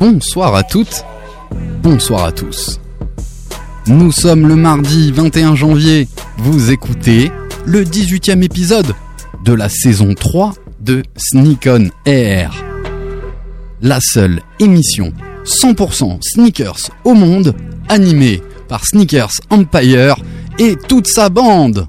Bonsoir à toutes, bonsoir à tous. Nous sommes le mardi 21 janvier. Vous écoutez le 18e épisode de la saison 3 de Sneak On Air. La seule émission 100% sneakers au monde animée par Sneakers Empire et toute sa bande.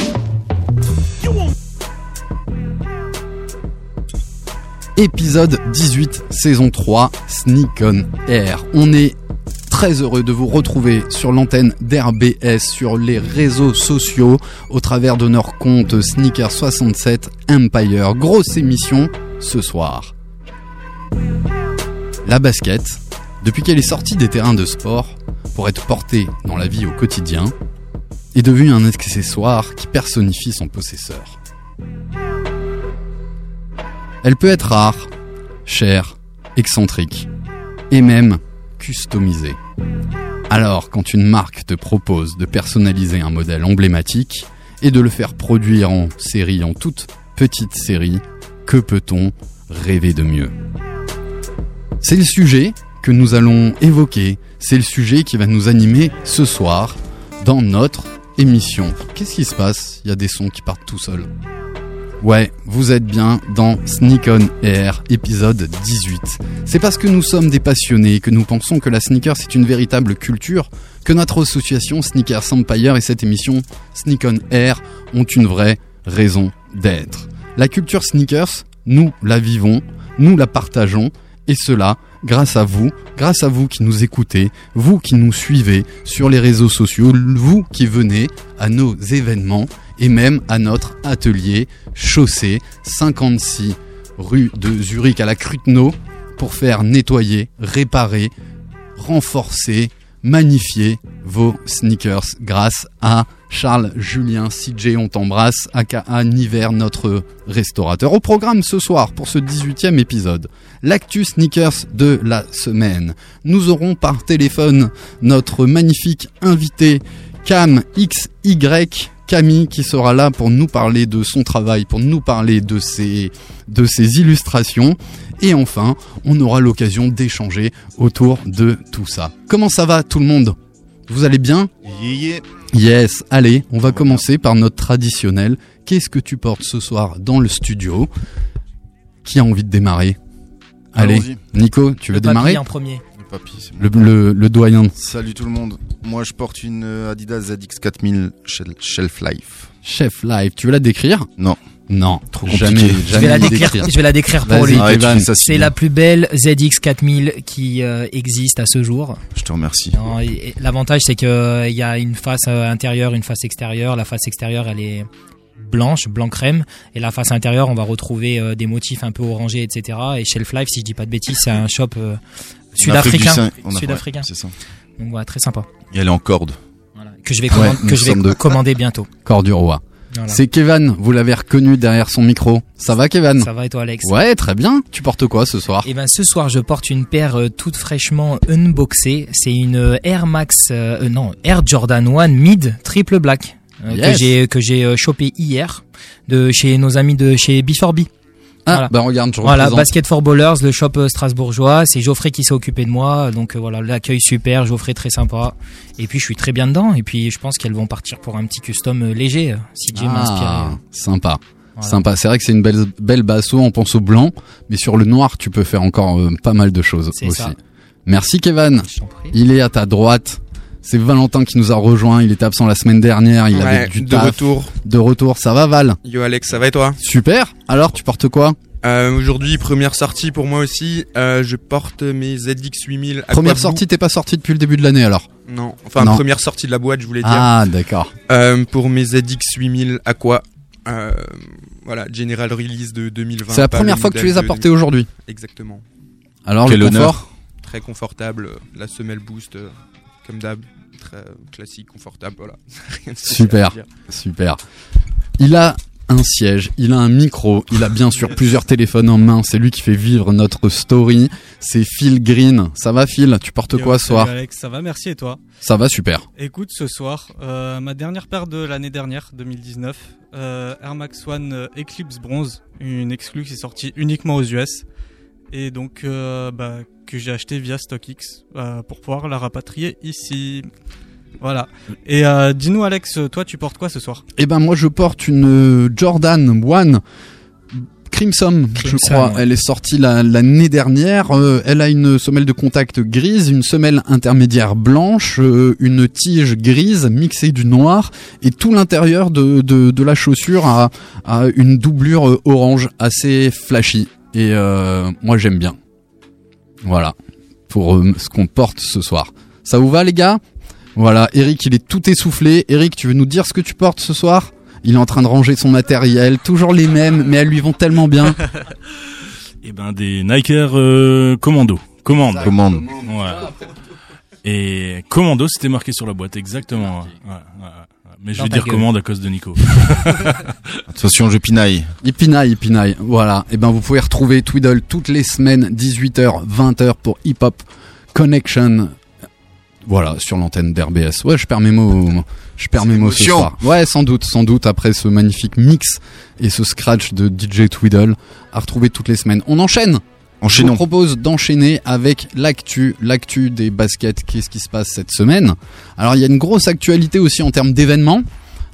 Épisode 18, saison 3, Sneak on Air. On est très heureux de vous retrouver sur l'antenne d'RBS, sur les réseaux sociaux, au travers de notre compte Sneaker67 Empire. Grosse émission ce soir. La basket, depuis qu'elle est sortie des terrains de sport pour être portée dans la vie au quotidien, est devenue un accessoire qui personnifie son possesseur. Elle peut être rare, chère, excentrique et même customisée. Alors, quand une marque te propose de personnaliser un modèle emblématique et de le faire produire en série, en toute petite série, que peut-on rêver de mieux? C'est le sujet que nous allons évoquer, c'est le sujet qui va nous animer ce soir dans notre émission. Qu'est-ce qui se passe? Il y a des sons qui partent tout seuls. Ouais, vous êtes bien dans Sneak On Air, épisode 18. C'est parce que nous sommes des passionnés, que nous pensons que la sneaker c'est une véritable culture, que notre association Sneakers Empire et cette émission Sneak On Air ont une vraie raison d'être. La culture sneakers, nous la vivons, nous la partageons, et cela grâce à vous, grâce à vous qui nous écoutez, vous qui nous suivez sur les réseaux sociaux, vous qui venez à nos événements et même à notre atelier chaussée 56 rue de Zurich à la Cruteno pour faire nettoyer, réparer, renforcer, magnifier vos sneakers grâce à Charles Julien CJ, on t'embrasse, aka Niver, notre restaurateur. Au programme ce soir pour ce 18e épisode, l'actu sneakers de la semaine. Nous aurons par téléphone notre magnifique invité Cam XY Camille qui sera là pour nous parler de son travail, pour nous parler de ses, de ses illustrations. Et enfin, on aura l'occasion d'échanger autour de tout ça. Comment ça va tout le monde? Vous allez bien? Yes, allez, on va commencer par notre traditionnel. Qu'est-ce que tu portes ce soir dans le studio? Qui a envie de démarrer? Allez. Nico, tu veux démarrer? papy en premier. Le papy, c'est le, bon. le, le doyen. Salut tout le monde. Moi, je porte une euh, Adidas ZX4000 Shel- Shelf Life. Chef live, tu veux la décrire? Non. Non, Trop jamais, compliqué. Je vais, la décrire, je vais la décrire pour lui. Si C'est bien. la plus belle ZX4000 qui euh, existe à ce jour. Je te remercie. Non, et- et L'avantage, c'est qu'il y a une face euh, intérieure, une face extérieure. La face extérieure, elle est blanche, blanc crème. Et la face intérieure, on va retrouver euh, des motifs un peu orangés, etc. Et Shelf Life, si je dis pas de bêtises, c'est un shop euh, sud-africain. Sud-africain. ouais, C'est ça. Donc voilà, très sympa. Et elle est en corde. Voilà. Que je vais, commander, nous que je vais sommes deux. commander bientôt. Corps du roi. Voilà. C'est Kevin, vous l'avez reconnu derrière son micro. Ça va Kevin Ça va et toi, Alex Ouais, très bien. Tu portes quoi ce soir Et ben ce soir je porte une paire euh, toute fraîchement unboxée. C'est une euh, Air Max, euh, euh, non Air Jordan 1 Mid Triple Black euh, Yes. que j'ai que j'ai euh, chopé hier de chez nos amis de chez B4B. Ah, Voilà. bah regarde, je Voilà. Basket for Ballers, le shop euh, strasbourgeois. C'est Geoffrey qui s'est occupé de moi, donc euh, voilà l'accueil super, Geoffrey très sympa. Et puis je suis très bien dedans. Et puis je pense qu'elles vont partir pour un petit custom euh, léger. euh, Si Jay m'a inspiré. Ah, sympa. Voilà. Sympa. C'est vrai que c'est une belle, belle basso. On pense au blanc, mais sur le noir, tu peux faire encore euh, pas mal de choses aussi. ça. Merci Kevin. Il est à ta droite. C'est Valentin qui nous a rejoint. Il était absent la semaine dernière. Il Ouais, avait du de taf. retour. De retour. Ça va, Val? Yo Alex, ça va et toi? Super. Alors, tu portes quoi? Euh, Aujourd'hui, première sortie pour moi aussi. Euh, je porte mes ZX 8000. Première sortie, t'es pas sorti depuis le début de l'année alors? Non, enfin Non. première sortie de la boîte, je voulais dire. Ah, d'accord. Euh, pour mes ZX 8000 Aqua. Euh, voilà, General Release de 2020. C'est la première fois que tu les as de- portés aujourd'hui? Exactement. Alors, Quel le honneur. confort? Très confortable. La semelle boost, euh, comme d'hab. Très classique, confortable, voilà. Rien de spécial Super. Super. Il a un siège, il a un micro, il a bien sûr plusieurs téléphones en main. C'est lui qui fait vivre notre story. C'est Phil Green. Ça va, Phil? Tu portes Yo, quoi ce soir? Alex, ça va, merci et toi? Ça va, super. Écoute, ce soir, euh, ma dernière paire de l'année dernière, 2019, euh, Air Max One euh, Eclipse Bronze, une exclue qui est sortie uniquement aux US, et donc euh, bah, que j'ai acheté via StockX euh, pour pouvoir la rapatrier ici. Voilà. Et euh, dis-nous Alex, toi tu portes quoi ce soir? Eh ben moi je porte une euh, Jordan One Crimson, je crois. ouais. Elle est sortie la- l'année dernière. Euh, elle a une semelle de contact grise, une semelle intermédiaire blanche, euh, une tige grise mixée du noir et tout l'intérieur de, de, de la chaussure a, a une doublure orange assez flashy. Et euh, moi j'aime bien. Voilà pour euh, ce qu'on porte ce soir. Ça vous va les gars? Voilà, Eric il est tout essoufflé. Eric, tu veux nous dire ce que tu portes ce soir? Il est en train de ranger son matériel, toujours les mêmes, mais elles lui vont tellement bien. Eh ben des Nike Air euh, Commando. Commande. Commande. Ouais. Et Commando, c'était marqué sur la boîte, exactement. ouais. Ouais, ouais, ouais. Mais je vais dire gueule. commande à cause de Nico. Attention, je pinaille. Il pinaille, il pinaille. Voilà. Et ben vous pouvez retrouver Twiddle toutes les semaines, 18h, 20h pour Hip Hop Connection. Voilà, sur l'antenne d'RBS. Ouais, je perds mes mots. Je perds mes mots ce soir. Ouais, sans doute, sans doute après ce magnifique mix et ce scratch de DJ Twiddle à retrouver toutes les semaines. On enchaîne. Je vous Enchaînons. propose d'enchaîner avec l'actu, l'actu des baskets. Qu'est-ce qui se passe cette semaine? Alors il y a une grosse actualité aussi en termes d'événements.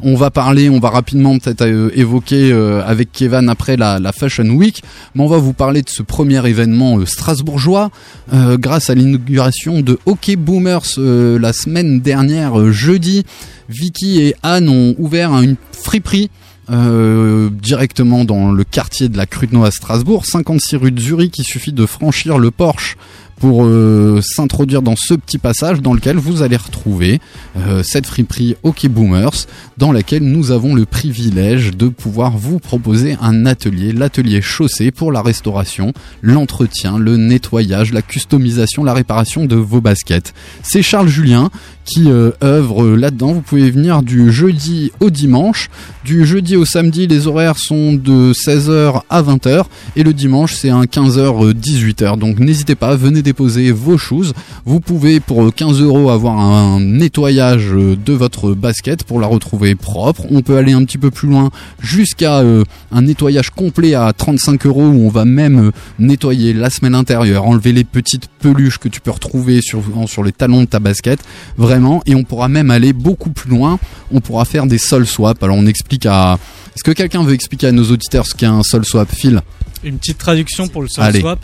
On va parler, on va rapidement peut-être euh, évoquer euh, avec Kevin après la, Fashion Week, mais on va vous parler de ce premier événement euh, strasbourgeois grâce à l'inauguration de Hockey Boomers la semaine dernière, jeudi. Vicky et Anne ont ouvert une friperie euh, directement dans le quartier de la Crudno à Strasbourg, 56 rue de Zurich. Il suffit de franchir le Porsche pour euh, s'introduire dans ce petit passage dans lequel vous allez retrouver euh, cette friperie Hockey Boomers dans laquelle nous avons le privilège de pouvoir vous proposer un atelier, l'atelier chaussée pour la restauration, l'entretien, le nettoyage, la customisation, la réparation de vos baskets. C'est Charles Julien qui euh, œuvre euh, là-dedans. Vous pouvez venir du jeudi au dimanche. Du jeudi au samedi, les horaires sont de 16h à 20h et le dimanche c'est un 15h 18h. Donc n'hésitez pas, venez déposer vos choses. Vous pouvez pour 15 euros avoir un nettoyage de votre basket pour la retrouver propre. On peut aller un petit peu plus loin jusqu'à euh, un nettoyage complet à 35 euros où on va même nettoyer la semelle intérieure, enlever les petites peluches que tu peux retrouver sur, sur les talons de ta basket. Vraiment. Et on pourra même aller beaucoup plus loin. On pourra faire des sol swaps. Alors on explique à... Est-ce que quelqu'un veut expliquer à nos auditeurs ce qu'est un sol swap, Phil? Une petite traduction pour le sol Allez. swap.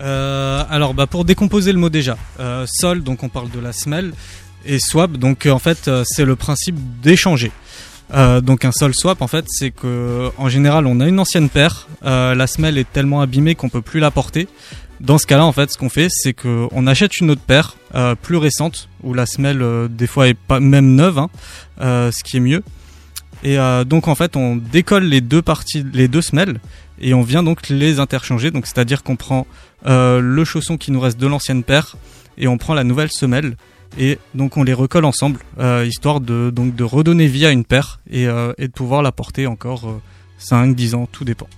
Euh, alors, bah, pour décomposer le mot déjà, euh, sol, donc on parle de la semelle, et swap, donc euh, en fait, c'est le principe d'échanger. Donc un sol swap, en fait, c'est que général, on a une ancienne paire, la semelle est tellement abîmée qu'on peut plus la porter. Dans ce cas-là, en fait, ce qu'on fait, c'est qu'on achète une autre paire plus récente, où la semelle des fois est pas même neuve, hein, ce qui est mieux. Et donc en fait, on décolle les deux parties, les deux semelles, et on vient donc les interchanger. Donc c'est-à-dire qu'on prend euh, le chausson qui nous reste de l'ancienne paire et on prend la nouvelle semelle et donc on les recolle ensemble, euh, histoire de donc de redonner vie à une paire et, euh, de pouvoir la porter encore euh, 5, 10 ans, tout dépend.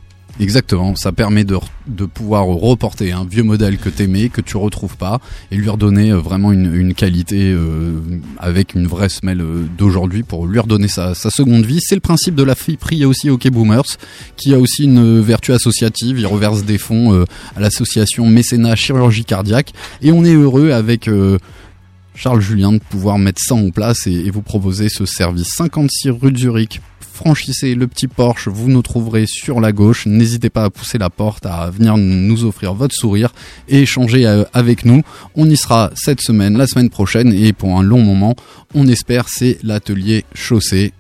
Exactement, ça permet de, de pouvoir reporter un vieux modèle que t'aimais, que tu retrouves pas, et lui redonner euh, vraiment une, une qualité euh, avec une vraie semelle euh, d'aujourd'hui pour lui redonner sa, sa seconde vie. C'est le principe de la friperie aussi OK Boomers, qui a aussi une vertu associative. Il reverse des fonds euh, à l'association Mécénat Chirurgie Cardiaque, et on est heureux avec euh, Charles Julien de pouvoir mettre ça en place et, et vous proposer ce service 56 rue de Zurich. Franchissez le petit porche, vous nous trouverez sur la gauche. N'hésitez pas à pousser la porte, à venir nous offrir votre sourire et échanger euh, avec nous. On y sera cette semaine, la semaine prochaine et pour un long moment. On espère c'est l'atelier chaussée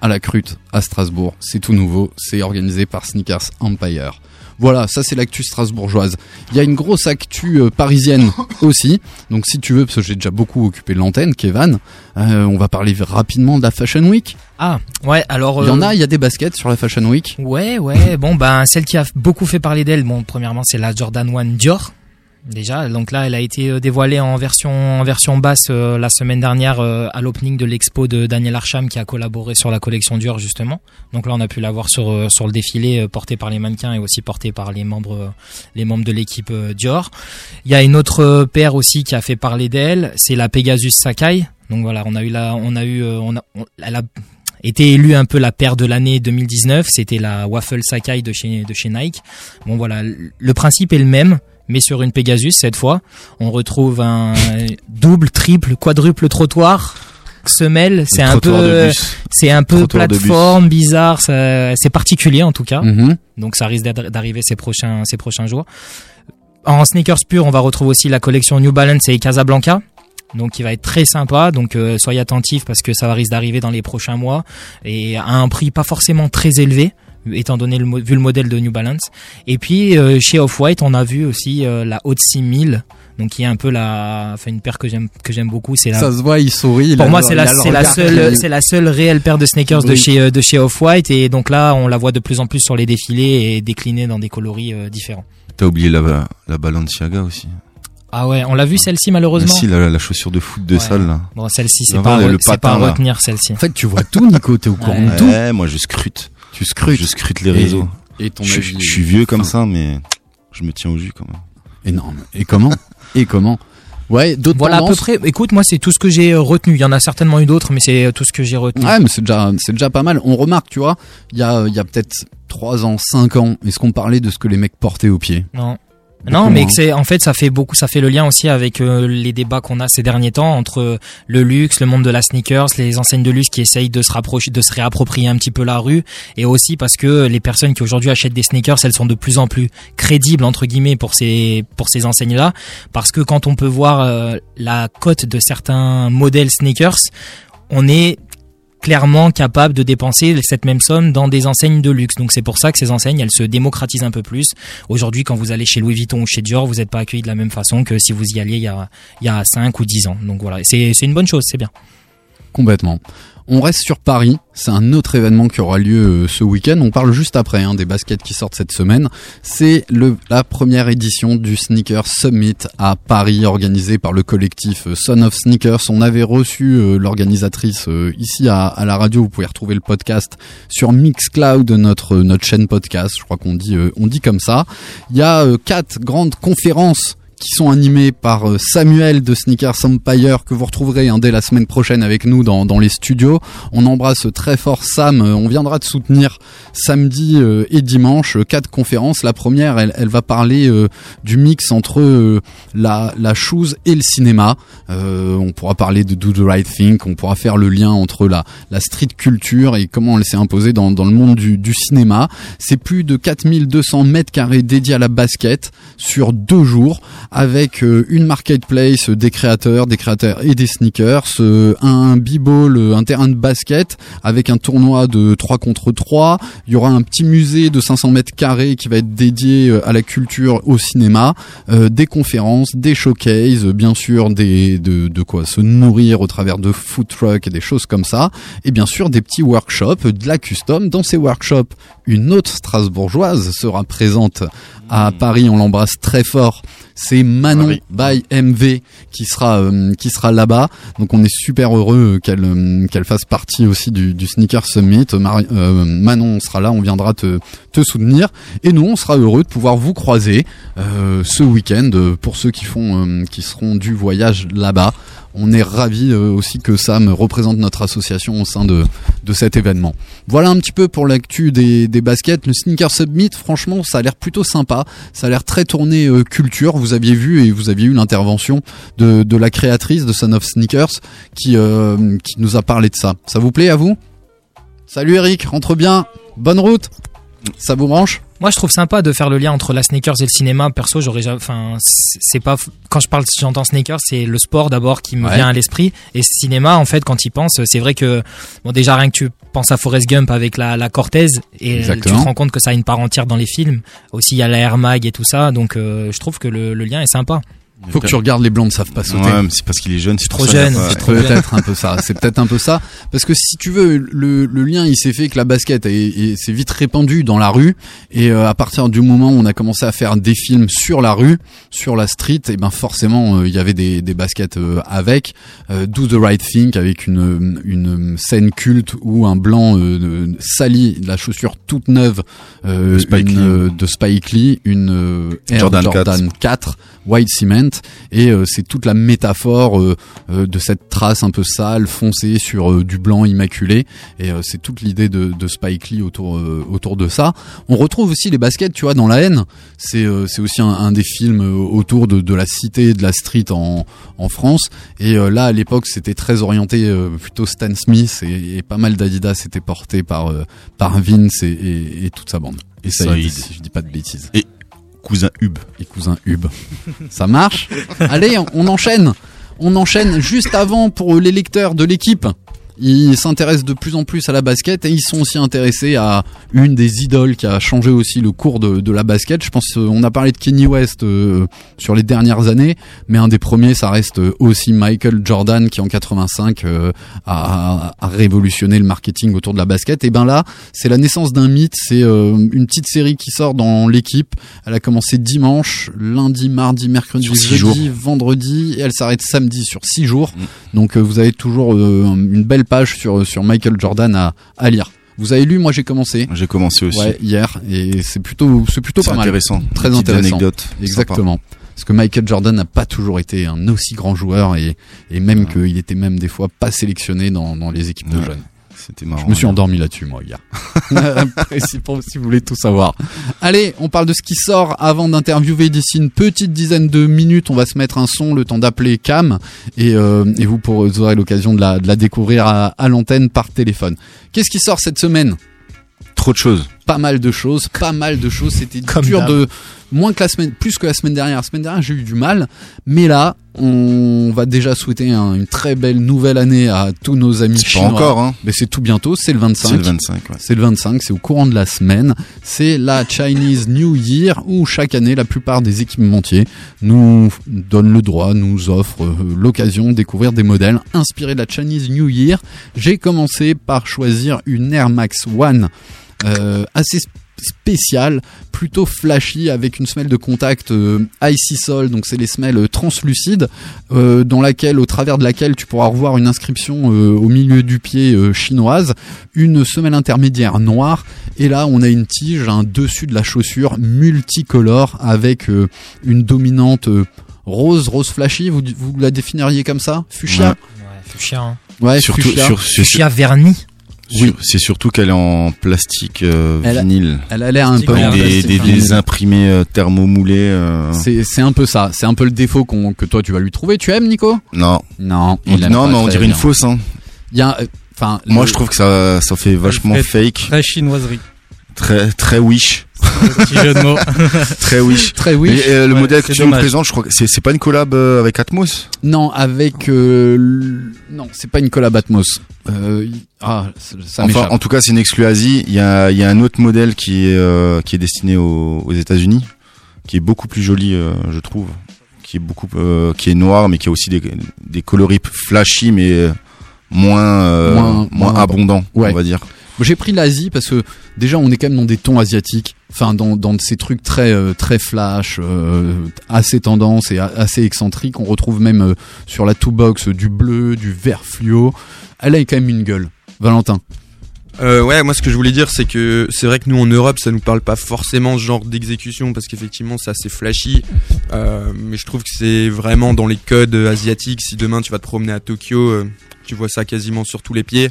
à la Crute à Strasbourg. C'est tout nouveau, c'est organisé par Sneakers Empire. Voilà, ça c'est l'actu strasbourgeoise. Il y a une grosse actu euh, parisienne aussi. Donc si tu veux, parce que j'ai déjà beaucoup occupé l'antenne, Kevin, euh, on va parler rapidement de la Fashion Week. Ah, ouais, alors. Il y en euh, a, il y a des baskets sur la Fashion Week. Ouais, ouais. Bon, ben, celle qui a beaucoup fait parler d'elle, bon, premièrement, c'est la Jordan 1 Dior. Déjà, donc là, elle a été euh, dévoilée en version en version basse euh, la semaine dernière euh, à l'opening de l'expo de Daniel Arsham qui a collaboré sur la collection Dior justement. Donc là, on a pu la voir sur sur le défilé porté par les mannequins et aussi porté par les membres les membres de l'équipe Dior. Il y a une autre paire aussi qui a fait parler d'elle, c'est la Pegasus Sakai. Donc voilà, on a eu la on a eu on a on- elle a été élue un peu la paire de l'année 2019, c'était la Waffle Sakai de chez de chez Nike. Bon voilà, le principe est le même mais sur une Pegasus cette fois. On retrouve un double, triple, quadruple trottoir semelle, c'est un peu c'est un peu Trottoir plateforme bizarre, c'est particulier en tout cas. Mhm. Donc ça risque d'arriver ces prochains ces prochains jours. En sneakers pur, on va retrouver aussi la collection New Balance et Casablanca. Donc qui va être très sympa, donc euh, soyez attentifs parce que ça risque d'arriver dans les prochains mois et à un prix pas forcément très élevé étant donné le vu le modèle de New Balance. Et puis euh, chez Off-White, on a vu aussi euh, la Haute 6000 donc qui est un peu la enfin une paire que j'aime que j'aime beaucoup, c'est la Ça se voit, il sourit. pour a moi, c'est la, c'est la seule, qui- c'est la seule réelle paire de sneakers de chez, euh, de chez Off-White. Et donc là, on la voit de plus en plus sur les défilés et déclinée dans des coloris euh, différents. T'as oublié la, la Balenciaga aussi. Ah ouais, on l'a vu celle-ci malheureusement. Si, la, la chaussure de foot de Ouais. salle, là. Bon, celle-ci, c'est Non, pas, pas à retenir celle-ci. En fait, tu vois tout, Nico, t'es au courant Ouais. de tout. Ouais, moi, je scrute. Tu scrutes. Je scrute les réseaux. Et ton Je, avis je suis vieux comme Enfin, ça, mais je me tiens au jus quand même. Énorme. Et comment Et comment Ouais, d'autres Voilà à peu près. Écoute, moi, c'est tout ce que j'ai euh, retenu. Il y en a certainement eu d'autres, mais c'est euh, tout ce que j'ai retenu. Ouais, mais c'est déjà, c'est déjà pas mal. On remarque, tu vois, il y a, il y a peut-être 3 ans, 5 ans, est-ce qu'on parlait de ce que les mecs portaient aux pieds? Non. Non, mais c'est en fait ça fait beaucoup, ça fait le lien aussi avec euh, les débats qu'on a ces derniers temps entre le luxe, le monde de la sneakers, les enseignes de luxe qui essayent de se rapprocher, de se réapproprier un petit peu la rue, et aussi parce que les personnes qui aujourd'hui achètent des sneakers, elles sont de plus en plus crédibles entre guillemets pour ces pour ces enseignes là, parce que quand on peut voir euh, la cote de certains modèles sneakers, on est clairement capable de dépenser cette même somme dans des enseignes de luxe. Donc c'est pour ça que ces enseignes, elles se démocratisent un peu plus. Aujourd'hui, quand vous allez chez Louis Vuitton ou chez Dior, vous n'êtes pas accueilli de la même façon que si vous y alliez il y a, il y a 5 ou 10 ans. Donc voilà, c'est une bonne chose, c'est bien. Complètement. On reste sur Paris, c'est un autre événement qui aura lieu euh, ce week-end. On parle juste après hein, des baskets qui sortent cette semaine. C'est la première édition du Sneaker Summit à Paris, organisé par le collectif euh, Son of Sneakers. On avait reçu euh, l'organisatrice ici à, la radio. Vous pouvez retrouver le podcast sur Mixcloud, notre notre chaîne podcast. Je crois qu'on dit on dit comme ça. Il y a quatre grandes conférences qui sont animés par euh, Samuel de Sneakers Empire que vous retrouverez hein, dès la semaine prochaine avec nous dans, les studios. On embrasse très fort Sam. Euh, On viendra te soutenir samedi euh, et dimanche. Quatre conférences. La première, elle, va parler du mix entre la, la chose et le cinéma. On pourra parler de Do the Right Thing. On pourra faire le lien entre la, la street culture et comment elle s'est imposée dans, dans le monde du, du cinéma. C'est plus de 4200 mètres carrés dédiés à la basket sur deux jours avec euh, une marketplace euh, des créateurs, des créateurs et des sneakers, euh, un b-ball, un terrain de basket avec un tournoi de 3 contre 3. Il y aura un petit musée de 500 mètres carrés qui va être dédié à la culture, au cinéma, euh, des conférences, des showcases, bien sûr des de, de quoi se nourrir au travers de food trucks et des choses comme ça, et bien sûr des petits workshops, de la custom. Dans ces workshops, une autre Strasbourgeoise sera présente à Paris. On l'embrasse très fort. C'est Manon by MV qui sera euh, qui sera là-bas. Donc on est super heureux euh, qu'elle euh, qu'elle fasse partie aussi du, du Sneaker Summit. Euh, Manon sera là, on viendra te te soutenir et nous on sera heureux de pouvoir vous croiser ce week-end pour ceux qui font qui seront du voyage là-bas. On est ravis euh, aussi que Sam représente notre association au sein de, de cet événement. Voilà un petit peu pour l'actu des, des baskets. Le Sneaker Summit, franchement, ça a l'air plutôt sympa. Ça a l'air très tourné culture. Vous aviez vu et vous aviez eu l'intervention de, la créatrice de Son of Sneakers euh, qui nous a parlé de ça. Ça vous plaît à vous? Salut Eric, rentre bien. Bonne route. Ça vous branche? Moi, je trouve sympa de faire le lien entre la sneakers et le cinéma. Perso, j'aurais, ja- enfin, c'est c'est pas quand je parle, j'entends sneakers, c'est le sport d'abord qui me Ouais. vient à l'esprit. Et cinéma, en fait, quand il pense, c'est vrai que bon, déjà rien que tu penses à Forrest Gump avec la, la Cortez et Exactement. tu te rends compte que ça a une part entière dans les films. Aussi, il y a la Air Mag et tout ça. Donc, euh, je trouve que le, le lien est sympa. Faut que tu regardes les blancs ne savent pas sauter. Ouais, mais c'est parce qu'il est jeune, c'est Trop jeune, c'est peut-être un peu ça. C'est peut-être un peu ça. Parce que si tu veux, le, le lien, il s'est fait que la basket est, est- s'est vite répandue dans la rue. Et euh, à partir du moment où on a commencé à faire des films sur la rue, sur la street, et ben forcément, euh, il y avait des, des baskets euh, avec. Euh, Do the Right Thing avec une, une scène culte où un blanc euh, de- salit la chaussure toute neuve euh, De Spike une, euh, de Spike Lee, une euh, Air Jordan Jordan, 4. White Cement et euh, c'est toute la métaphore euh, euh, de cette trace un peu sale foncée sur du blanc immaculé et c'est toute l'idée de, de Spike Lee autour autour de ça. On retrouve aussi les baskets, tu vois, dans La haine. C'est c'est aussi un, un des films autour de, de la cité, de la street en en France et là à l'époque c'était très orienté plutôt Stan Smith et, et pas mal d'Adidas étaient portés par par Vince et, et, et toute sa bande. Et ça, si je dis pas de bêtises Cousin Hub. et cousin Hub. Ça marche? Allez, on- enchaîne. On enchaîne juste avant pour les lecteurs de l'équipe. Ils s'intéressent de plus en plus à la basket et ils sont aussi intéressés à une des idoles qui a changé aussi le cours de, de la basket. Je pense euh, on a parlé de Kenny West euh, sur les dernières années, mais un des premiers ça reste euh, aussi Michael Jordan qui en 85 euh, a, révolutionné le marketing autour de la basket. Et ben là, c'est la naissance d'un mythe. C'est euh, une petite série qui sort dans l'équipe. Elle a commencé dimanche, lundi, mardi, mercredi, jeudi, vendredi, et elle s'arrête samedi sur six jours. Mm. Donc vous avez toujours une belle page sur sur Michael Jordan à, à lire. Vous avez lu, moi j'ai commencé. J'ai commencé aussi. Ouais, hier et c'est plutôt c'est plutôt C'est pas mal. intéressant. Très intéressant. Exactement. Parce que Michael Jordan n'a pas toujours été un aussi grand joueur et, et même Ouais. qu'il était même des fois pas sélectionné dans, dans les équipes de jeunes. C'était marrant. Je me suis endormi là-dessus, moi, hier. Si, pour- si vous voulez tout savoir. Allez, on parle de ce qui sort avant d'interviewer d'ici une petite dizaine de minutes. On va se mettre un son, le temps d'appeler Cam, et, euh, et vous, pourrez- vous aurez l'occasion de la, de la découvrir à, à l'antenne par téléphone. Qu'est-ce qui sort cette semaine? Trop de choses. Pas mal de choses, pas mal de choses. C'était dur de moins que la semaine, plus que la semaine dernière. La semaine dernière, j'ai eu du mal, mais là, on va déjà souhaiter un- une très belle nouvelle année à tous nos amis C'est pas chinois. encore, hein. Mais c'est tout bientôt, c'est le 25. C'est le 25, ouais. C'est le 25, c'est au courant de la semaine. C'est la Chinese New Year où chaque année, la plupart des équipementiers nous donnent le droit, nous offrent euh, l'occasion de découvrir des modèles inspirés de la Chinese New Year. J'ai commencé par choisir une Air Max One euh, assez sp- spéciale, plutôt flashy avec une semelle de contact euh, icy sol, donc c'est les semelles euh, translucides euh, dans laquelle, au travers de laquelle tu pourras revoir une inscription euh, au milieu du pied euh, chinoise, une semelle intermédiaire noire, et là on a une tige, un dessus de la chaussure multicolore avec euh, une dominante euh, rose, rose flashy, vous, vous la définiriez comme ça? Fuchsia? Ouais, fuchsia. hein. Ouais, Surtout, fuchsia. sur, sur- Fuchsia verni. Sur- c'est surtout qu'elle est en plastique euh, Elle a- vinyle. Elle a l'air un peu des, plastique des, vinyle. des imprimés euh, thermomoulés. euh, C'est c'est un peu ça, c'est un peu le défaut qu'on que toi tu vas lui trouver. Tu aimes Nico? Non, Non, on, non mais on dirait une fausse. Hein. Il y a, euh, enfin, Moi, le- je trouve que ça, ça fait vachement fake, Très chinoiserie. Très, très wish, Petit jeu de mots. très wish. très oui. Mais, euh, le Ouais, modèle que c'est tu nous dommage. présentes, je crois que c'est, pas une collab euh, avec Atmos. Non, avec euh, l- non, c'est pas une collab Atmos. Euh, ah, ça, Enfin, en tout cas, c'est une exclu Asie. Il y a, il y a un autre modèle qui est, euh, qui est destiné aux, aux États-Unis, qui est beaucoup plus joli, euh, je trouve, qui est beaucoup, euh, qui est noir, mais qui a aussi des, des coloris flashy, mais moins, euh, Moins- moins, moins abondants, Ouais. on va dire. J'ai pris l'Asie parce que déjà on est quand même dans des tons asiatiques, enfin dans, ces trucs très euh, très flash, euh, assez tendance et assez excentriques. On retrouve même euh, sur la two box du bleu, du vert fluo. Elle a quand même une gueule. Valentin. Ouais, moi ce que je voulais dire, c'est que c'est vrai que nous en Europe, ça nous parle pas forcément ce genre d'exécution parce qu'effectivement c'est assez flashy. Mais je trouve que c'est vraiment dans les codes asiatiques. Si demain tu vas te promener à Tokyo, tu vois ça quasiment sur tous les pieds.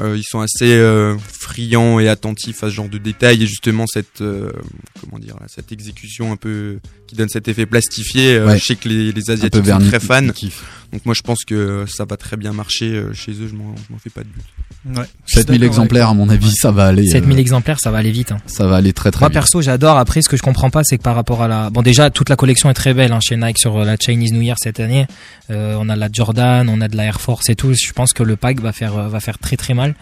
Euh, ils sont assez euh, friands et attentifs à ce genre de détails et justement cette euh, comment dire cette exécution un peu qui donne cet effet plastifié. Ouais. Je sais que les, les asiatiques sont très fans. Donc moi je pense que ça va très bien marcher chez eux. Je m'en je m'en fais pas de but. Ouais. je suis 7000 d'accord exemplaires, à mon avis, ça va aller. 7000 euh, exemplaires, ça va aller vite. hein. ça va aller très très Moi vite. perso, j'adore. Après, ce que je comprends pas, c'est que par rapport à la, bon déjà toute la collection est très belle hein, chez Nike sur euh, la Chinese New Year cette année. Euh, on a de la Jordan, on a de la Air Force et tout. Je pense que le pack va faire euh, va faire très très mal.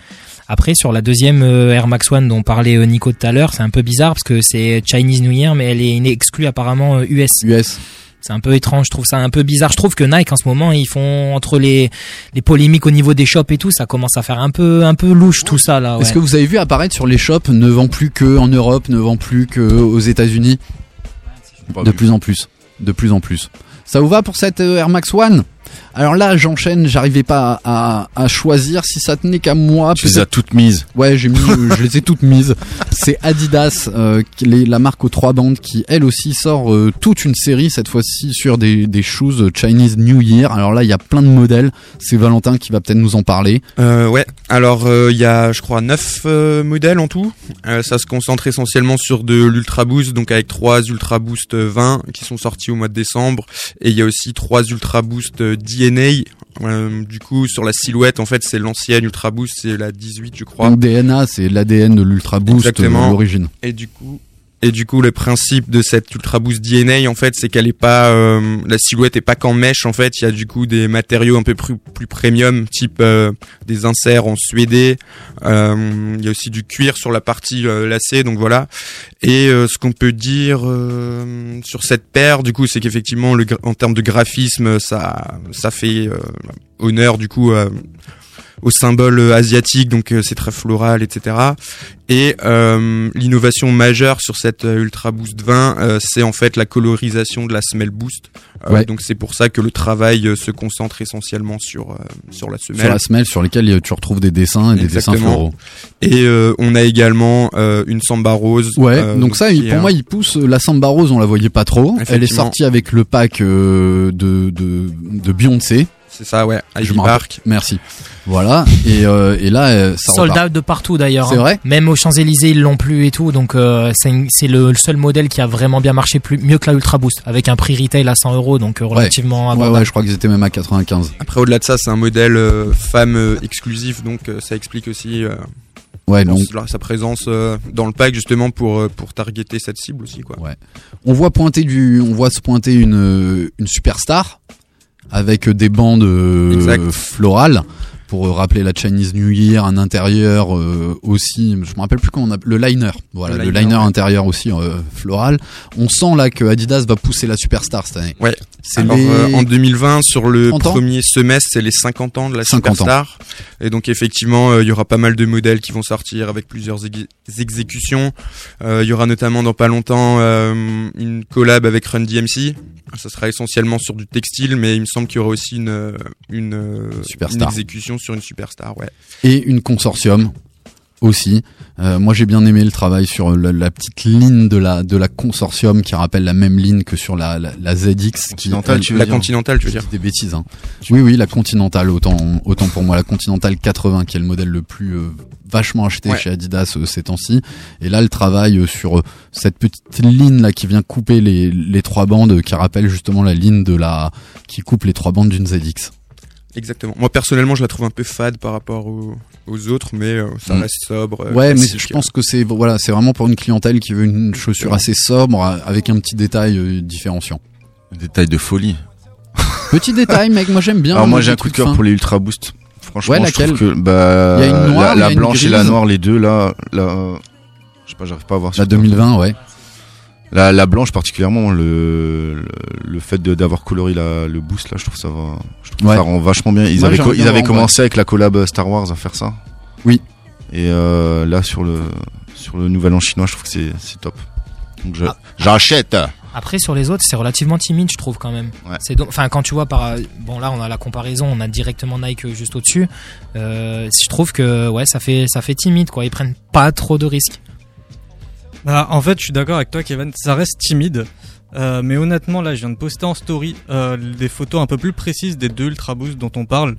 Après, sur la deuxième Air Max One dont parlait Nico tout à l'heure, c'est un peu bizarre parce que c'est Chinese New Year, mais elle est exclue apparemment US. US. C'est un peu étrange, je trouve ça un peu bizarre. Je trouve que Nike en ce moment, ils font entre les les polémiques au niveau des shops et tout, ça commence à faire un peu un peu louche tout ça là. Est-ce que vous avez vu apparaître sur les shops ne vend plus que en Europe, ne vend plus que aux États-Unis? De plus en plus, de plus en plus. Ça vous va pour cette euh, Air Max One? Alors là, j'enchaîne, j'arrivais pas à, à, à choisir si ça tenait qu'à moi. Tu les as toutes mises. Ouais, j'ai mis, je les ai toutes mises. C'est Adidas, euh, les- la marque aux trois bandes, qui elle aussi sort euh, toute une série cette fois-ci sur des, des shoes Chinese New Year. Alors là, il y a plein de modèles. C'est Valentin qui va peut-être nous en parler. Euh, ouais, alors euh, il y a je crois 9 modèles en tout. Euh, ça se concentre essentiellement sur de l'Ultra Boost, donc avec trois Ultra Boost 20 qui sont sortis au mois de décembre. Et il y a aussi trois Ultra Boost DNA. Euh, du coup, sur la silhouette, en fait, c'est l'ancienne Ultra Boost, c'est la 18 je crois. Donc DNA, c'est l'ADN de l'Ultra Boost, euh, l'origine. Et du coup, et du coup, le principe de cette Ultra Boost DNA, en fait, c'est qu'elle est pas, euh, la silhouette est pas qu'en mèche. En fait, il y a du coup des matériaux un peu plus, premium, type euh, des inserts en suédé. Euh, Il y a aussi du cuir sur la partie lacée, donc voilà. Et ce qu'on peut dire sur cette paire, du coup, c'est qu'effectivement, en termes de graphisme, ça, ça fait honneur du coup. Euh, au symbole euh, asiatique, donc euh, c'est très floral, etc. Et euh, l'innovation majeure sur cette Ultra Boost 20, euh, c'est en fait la colorisation de la Smell Boost. Ouais. Donc c'est pour ça que le travail se concentre essentiellement sur euh, sur la semelle. Sur la semelle sur lesquelles tu retrouves des dessins et des dessins floraux. Et euh, on a également euh, une samba rose. Ouais, donc ça, pour un- moi, il pousse la Samba Rose, on la voyait pas trop. Elle est sortie avec le pack euh, de, de, de Beyoncé. C'est ça, ouais. Je. Park. Merci. Voilà. Et, euh, et là, euh, ça Sold repart. out de partout d'ailleurs. C'est hein. vrai Même aux Champs-Élysées, ils l'ont plus et tout. Donc euh, c'est le, le seul modèle qui a vraiment bien marché plus mieux que la Ultra Boost avec un prix retail à 100 euros, donc euh, relativement Ouais, abordable. ouais, je crois qu'ils étaient même à 95. Après, au-delà de ça, c'est un modèle euh, femme euh, exclusif, donc euh, ça explique aussi euh, Ouais, donc sa présence euh, dans le pack justement pour pour targeter cette cible aussi, quoi. on voit pointer du, on voit se pointer une une superstar avec des bandes euh, Exact. florales pour euh, rappeler la Chinese New Year, un intérieur euh, aussi, je me rappelle plus comment on appelle le liner. Voilà, Le le liner, ouais. intérieur aussi euh, floral. On sent là que Adidas va pousser la superstar cette année. Ouais. C'est Alors, les euh, en 2020, sur le 30 ans premier semestre, c'est les 50 ans de la 50 ans. Superstar. Et donc, effectivement, euh, il y aura pas mal de modèles qui vont sortir avec plusieurs ex- exécutions. Euh, Il y aura notamment dans pas longtemps euh, une collab avec Run DMC. Ça sera essentiellement sur du textile, mais il me semble qu'il y aura aussi une, une, Superstar. une exécution sur une Superstar, ouais. et une consortium aussi. Euh, moi j'ai bien aimé le travail sur la, la petite ligne de la de la consortium qui rappelle la même ligne que sur la la, la ZX qui Continental, elle- tu veux La dire Continentale, tu veux dire. des bêtises hein. Oui oui, la Continental autant autant pour moi la Continental 80 qui est le modèle le plus euh, vachement acheté Ouais. chez Adidas euh, ces temps-ci et là le travail sur cette petite ligne là qui vient couper les les trois bandes qui rappelle justement la ligne de la qui coupe les trois bandes d'une ZX. Exactement. Moi, personnellement, je la trouve un peu fade par rapport aux, aux autres, mais euh, ça Mm. reste sobre. euh, Ouais, mais je pense que c'est voilà, c'est vraiment pour une clientèle qui veut une chaussure assez sobre euh, avec un petit détail euh, différenciant. Détail de folie. Petit détail, mec, moi j'aime bien. Alors moi j'ai un coup de cœur pour les Ultra Boost. Franchement, Ouais, je trouve que bah Il y a une noire, la, il y la a une blanche et la noire, les deux là, là, je sais pas, j'arrive pas à voir. La sur toi. 2020, ouais. La, la blanche particulièrement, le le, le fait de- d'avoir coloré la, le boost là, je trouve ça va, je trouve Ouais. ça rend vachement bien. Ils Moi, avaient ils avaient commencé avec la collab Star Wars à faire ça. Oui. Et euh, là sur le sur le nouvel an chinois, je trouve que c'est c'est top. Donc Ah. j'achète. Après sur les autres, c'est relativement timide, je trouve quand même. Ouais. C'est donc- enfin quand tu vois par bon là on a la comparaison, on a directement Nike juste au-dessus. Euh, je trouve que ouais ça fait ça fait timide quoi. Ils prennent pas trop de risques. Bah, en fait, je suis d'accord avec toi, Kevin. Ça reste timide. Euh, mais honnêtement, là, je viens de poster en story euh, des photos un peu plus précises des deux Ultra Boost dont on parle.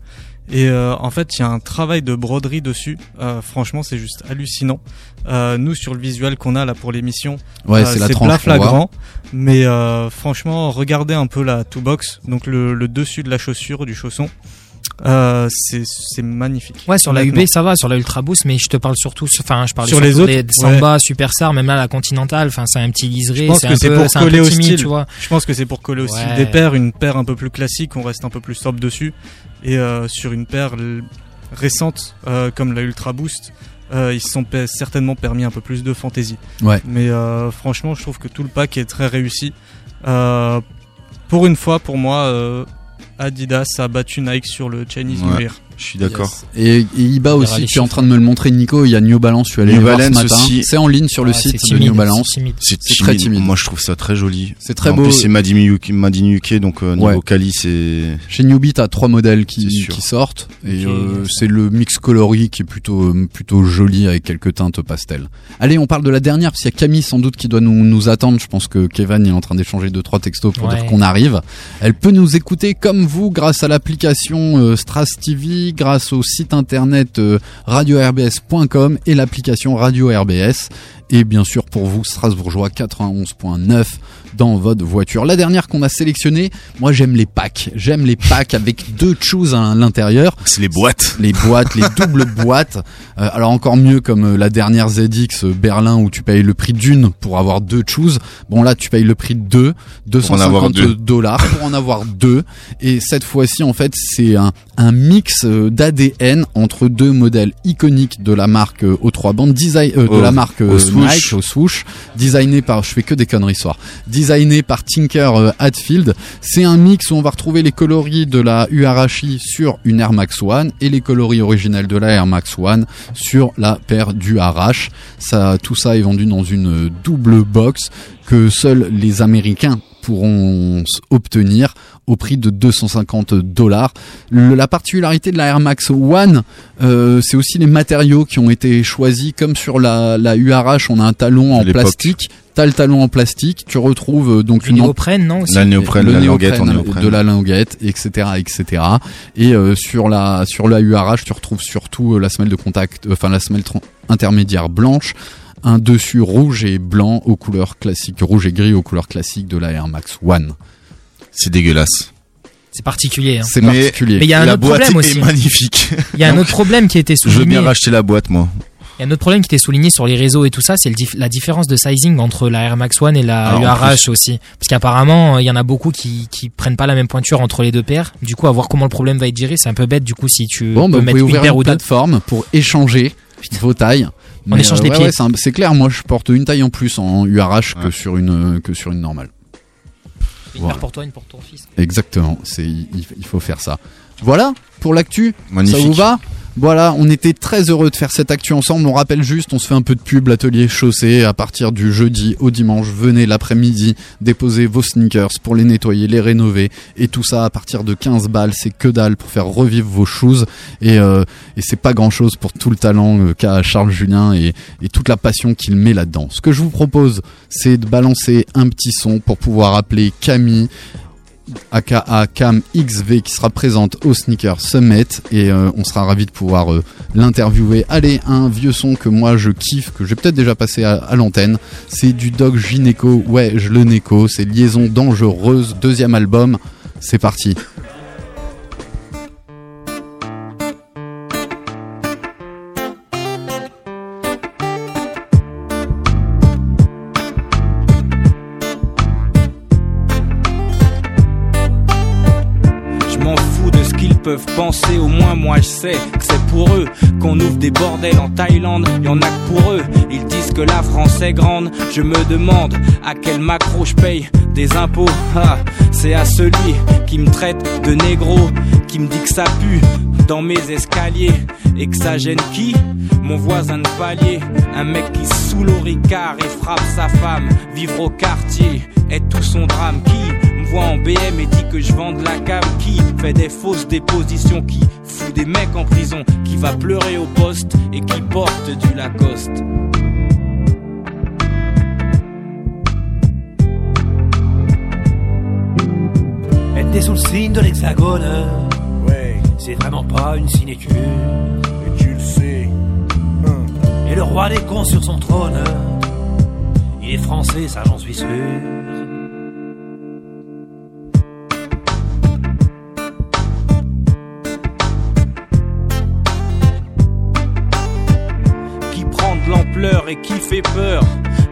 Et euh, en fait, il y a un travail de broderie dessus. Euh, franchement, c'est juste hallucinant. Euh, nous, sur le visuel qu'on a là pour l'émission, Ouais, c'est plat flagrant. Mais euh, franchement, regardez un peu la two box, donc le, le dessus de la chaussure, du chausson. Euh, c'est c'est magnifique. Ouais, sur la. UB ça va, sur la Ultra Boost, mais je te parle surtout, enfin, je parle Sur les autres, des, Samba, Superstar, même là la Continental, enfin, c'est un petit Je liseré, pense c'est que un c'est pour c'est un coller peu au timide, style. tu vois. Je pense que c'est pour coller au style Ouais. des paires, une paire un peu plus classique, on reste un peu plus sobre dessus. Et euh, sur une paire récente euh, comme la Ultra Boost, euh, ils se sont certainement permis un peu plus de fantaisie. Ouais. Mais euh, franchement, je trouve que tout le pack est très réussi. Euh, pour une fois, pour moi, euh, Adidas a battu Nike sur le Chinese New. Year. Je suis d'accord. Et, et il bat On aussi, tu es en train de me le montrer Nico, il y a New Balance, je suis allé New le voir ce matin. aussi. C'est en ligne sur le Ouais, site c'est de timide, New Balance. c'est timide. Très timide. Moi, je trouve ça très joli. C'est très en beau. plus, c'est Made in UK, donc euh, niveau Ouais. quali, c'est. Chez Newbie, t'as trois modèles qui, sortent et euh, c'est le mix coloris qui est plutôt euh, plutôt joli avec quelques teintes pastel. Allez, on parle de la dernière parce qu'il y a Camille sans doute qui doit nous, nous attendre. Je pense que Kevin est en train d'échanger deux trois textos pour Ouais. dire qu'on arrive. Elle peut nous écouter comme vous grâce à l'application euh, Stras TV, grâce au site internet euh, radio-rbs.com et l'application Radio RBS. Et bien sûr pour vous Strasbourgeois 91.9 dans votre voiture. La dernière qu'on a sélectionnée, moi j'aime les packs. J'aime les packs avec deux choses à l'intérieur. C'est les boîtes. Les boîtes, les doubles boîtes. Euh, alors encore mieux comme euh, la dernière ZX euh, Berlin où tu payes le prix d'une pour avoir deux choses. Bon là tu payes le prix de deux, en avoir 250 deux. dollars pour en avoir deux. Et cette fois-ci en fait c'est un, un mix euh, d'ADN entre deux modèles iconiques de la marque aux trois bandes, design, euh, de Au- la marque au euh, swoosh. Nike, au swoosh, designé par, je fais que des conneries soir, designé par Tinker euh, Hatfield. C'est un mix où on va retrouver les coloris de la URHI sur une Air Max One et les coloris originels de la Air Max One sur la paire du RH. Ça, tout ça est vendu dans une double box que seuls les Américains pourront obtenir au prix de 250 dollars. Le- La particularité de la Air Max One, euh, c'est aussi les matériaux qui ont été choisis. Comme sur la, la URH, on a un talon en plastique. T'as le talon en plastique. Tu retrouves euh, donc Du une néoprène, non aussi La néoprène, le la néoprène, néoprène. de la languette, etc., etc. Et euh, sur la sur la URH, tu retrouves surtout euh, la semelle de contact, euh, enfin la semelle intermédiaire blanche, un dessus rouge et blanc aux couleurs classiques, rouge et gris aux couleurs classiques de la Air Max One. C'est dégueulasse. C'est particulier. hein. C'est particulier. Mais il y a un la autre boîte problème est aussi. magnifique. Il y a un autre problème qui a été Je veux souligné. bien racheter la boîte, moi. Il y a un autre problème qui était souligné sur les réseaux et tout ça, c'est dif- la différence de sizing entre la Air Max One et la Ah, en URH aussi. Parce qu'apparemment, il y en a beaucoup qui, qui prennent pas la même pointure entre les deux paires. Du coup, à voir comment le problème va être géré, c'est un peu bête du coup si tu Bon, bah, peux vous mettre pouvez une ouvrir paire une ou deux. plateforme pour échanger vos tailles. On échange les ouais, pieds. ouais, c'est clair. Moi, je porte une taille en plus en URH que sur une que sur une normale. Une Voilà. paire pour toi, une pour ton fils. Exactement. C'est il, il faut faire ça. Voilà pour l'actu. Ça vous va? Voilà, on était très heureux de faire cette actu ensemble. On rappelle juste, on se fait un peu de pub, l'atelier chaussée. À partir du jeudi au dimanche, venez l'après-midi déposer vos sneakers pour les nettoyer, les rénover. Et tout ça à partir de 15 balles, c'est que dalle pour faire revivre vos shoes. Et, euh, et c'est pas grand-chose pour tout le talent euh, qu'a Charles Julien et, et toute la passion qu'il met là-dedans. Ce que je vous propose, c'est de balancer un petit son pour pouvoir appeler Camille aka Cam XV qui sera présente au Sneaker Summit. Et euh, on sera ravi de pouvoir euh, l'interviewer. Allez, un vieux son que moi je kiffe, que j'ai peut-être déjà passé à, à l'antenne, c'est du Dog Gynéco, ouais je le néco, c'est Liaison Dangereuse, deuxième album, c'est parti. Penser, au moins moi je sais que c'est pour eux qu'on ouvre des bordels en Thaïlande, y en a que pour eux. Ils disent que la France est grande, je me demande à quel macro je paye des impôts. Ah, c'est à celui qui me traite de négro, qui me dit que ça pue dans mes escaliers et que ça gêne qui? Mon voisin de palier, un mec qui saoule au ricard et frappe sa femme, vivre au quartier est tout son drame voit en BM et dit que je vends de la cam qui fait des fausses dépositions qui fout des mecs en prison qui va pleurer au poste et qui porte du Lacoste Elle était sous le signe de l'hexagone. Ouais. C'est vraiment pas une sinécure. Et tu le sais. Et le roi des cons sur son trône. Il est français, ça j'en suis sûr. Et qui fait peur.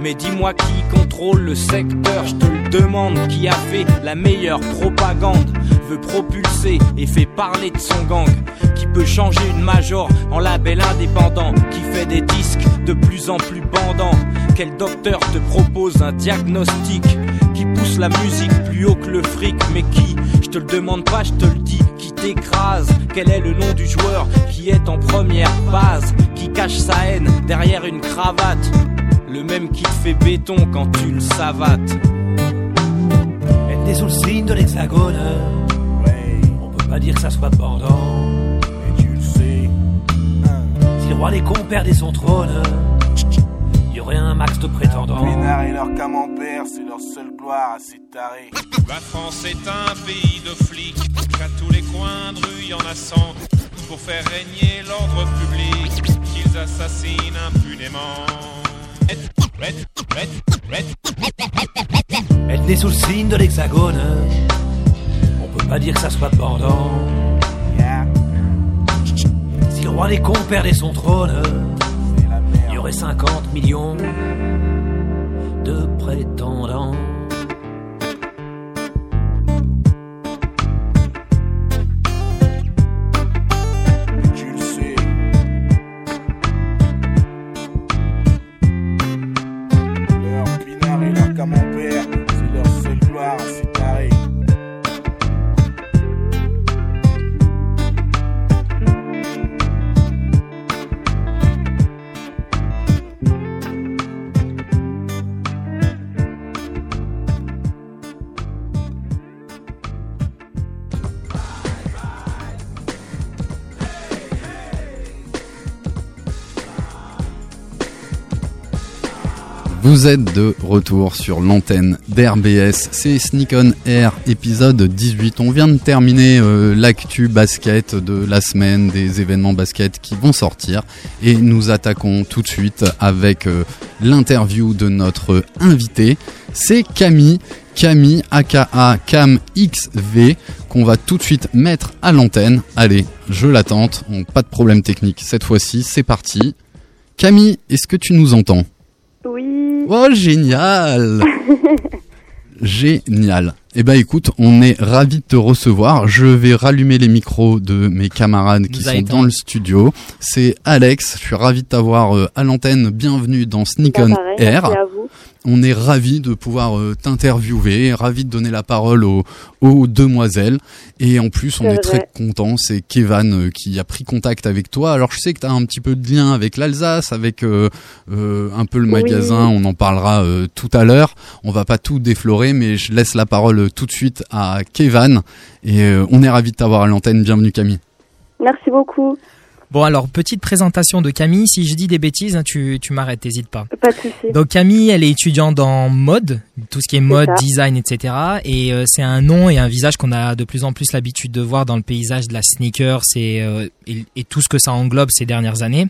Mais dis-moi qui contrôle le secteur, je te le demande, qui a fait la meilleure propagande, veut propulser et fait parler de son gang, qui peut changer une major en label indépendant, qui fait des disques de plus en plus bandants. Quel docteur te propose un diagnostic qui pousse la musique plus haut que le fric, mais qui, je te le demande pas, je te le dis, qui t'écrase? Quel est le nom du joueur qui est en première base, qui cache sa haine derrière une cravate? Le même qui te fait béton quand tu le savates. Elle est sous le signe de l'hexagone. On peut pas dire que ça soit pendant. Et tu le sais. Si le roi des cons perdait son trône, aurait un max de prétendants. Pénard et leur camembert, c'est leur seule gloire à ces tarés. La France est un pays de flics, qu'à tous les coins de rue y en a cent. Pour faire régner l'ordre public, qu'ils assassinent impunément. Elle est sous le signe de l'hexagone. On peut pas dire que ça soit pendant. Si le roi des cons perdait son trône, il y aurait 50 millions de prétendants. Êtes de retour sur l'antenne d'RBS, c'est Sneak On Air épisode 18. On vient de terminer euh, l'actu basket de la semaine, des événements basket qui vont sortir et nous attaquons tout de suite avec euh, l'interview de notre invité. C'est Camille, Camille aka Cam XV qu'on va tout de suite mettre à l'antenne. Allez, je l'attente, pas de problème technique cette fois-ci, c'est parti. Camille, est-ce que tu nous entends? Oui. Oh, génial Génial. Eh ben écoute, on est ravis de te recevoir. Je vais rallumer les micros de mes camarades qui sont dans le studio. C'est Alex, je suis ravi de t'avoir euh, à l'antenne. Bienvenue dans Sneak Bah, On Air. merci à vous. On est ravis de pouvoir euh, t'interviewer, ravis de donner la parole aux, aux demoiselles. Et en plus, on est très content. C'est Kevan euh, qui a pris contact avec toi. Alors, je sais que tu as un petit peu de lien avec l'Alsace, avec euh, euh, un peu le Oui. magasin. On en parlera tout à l'heure. On va pas tout déflorer, mais je laisse la parole tout de suite à Kevan. Et on est ravis de t'avoir à l'antenne. Bienvenue, Camille. Merci beaucoup. Bon alors petite présentation de Camille. Si je dis des bêtises, hein, tu, tu m'arrêtes, t'hésites pas. Pas de souci. Donc Camille, elle est étudiante en mode, tout ce qui est mode, design, etc. Et euh, c'est un nom et un visage qu'on a de plus en plus l'habitude de voir dans le paysage de la sneaker c'est, euh, et, et tout ce que ça englobe ces dernières années.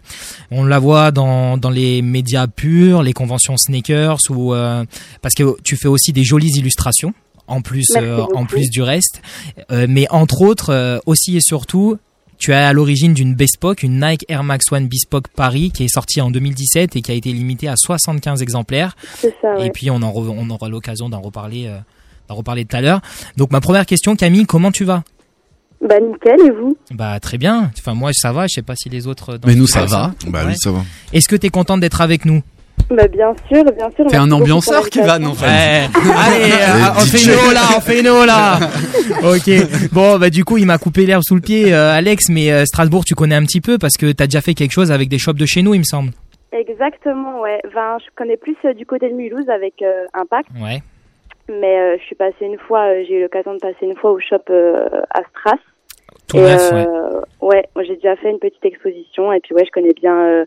On la voit dans, dans les médias purs, les conventions sneakers, ou euh, parce que tu fais aussi des jolies illustrations. En plus, euh, en plus du reste, Euh, mais entre autres, euh, aussi et surtout, tu es à l'origine d'une Bespoke, une Nike Air Max One Bespoke Paris qui est sortie en 2017 et qui a été limitée à 75 exemplaires. C'est ça, ouais. Et puis on, en re- on aura l'occasion d'en reparler, euh, d'en reparler tout à l'heure. Donc ma première question, Camille, comment tu vas? Bah nickel, et vous? Bah très bien. Enfin moi ça va. Je sais pas si les autres. dans Mais nous, ça va. Bah oui, ça va. Est-ce que tu es contente d'être avec nous? Bah bien sûr, bien sûr. T'es un ambianceur, l'invitation. en fait. Ouais. Allez, euh, on fait une là, on fait une là. ok. Bon, bah du coup, il m'a coupé l'herbe sous le pied, euh, Alex. Mais euh, Strasbourg, tu connais un petit peu parce que t'as déjà fait quelque chose avec des shops de chez nous, il me semble. Exactement, ouais. Enfin, je connais plus euh, du côté de Mulhouse avec euh, Impact, Ouais. mais euh, je suis passée une fois, euh, j'ai eu l'occasion de passer une fois au shop euh, à Stras. Tout Et, neuf, ouais. euh, ouais, moi, j'ai déjà fait une petite exposition et puis ouais, je connais bien, euh,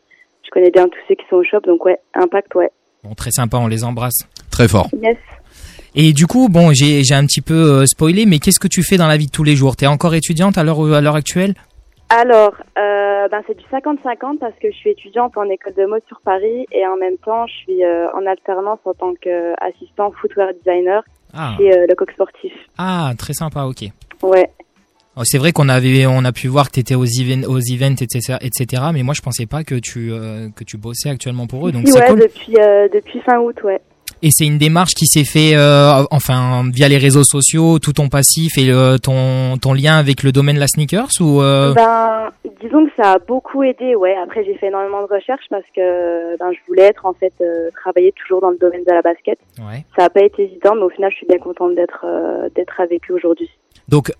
je connais bien tous ceux qui sont au shop, donc ouais, Impact, ouais. Bon, très sympa, on les embrasse. Très fort. Yes. Et du coup, bon, j'ai j'ai un petit peu euh, spoilé, mais qu'est-ce que tu fais dans la vie de tous les jours? T'es encore étudiante à l'heure à l'heure actuelle? Alors, euh, ben c'est du 50-50 parce que je suis étudiante en école de mode sur Paris et en même temps, je suis euh, en alternance en tant qu'assistant footwear designer Ah. chez euh, le Coq Sportif. Ah, très sympa, ok. Ouais. Oh, C'est vrai qu'on avait, on a pu voir que tu étais aux, even- aux events, etc., etc. Mais moi, je pensais pas que tu, euh, que tu bossais actuellement pour eux. Donc Si, c'est ouais, cool. depuis, euh, depuis fin août, ouais. Et c'est une démarche qui s'est fait, euh, enfin, via les réseaux sociaux, tout ton passif et euh, ton, ton lien avec le domaine de la sneakers ou euh, Ben, disons que ça a beaucoup aidé, ouais. Après, j'ai fait énormément de recherches parce que ben, je voulais être, en fait, euh, travailler toujours dans le domaine de la basket. Ouais. Ça n'a pas été évident, mais au final, je suis bien contente d'être euh, d'être avec eux aujourd'hui. Donc,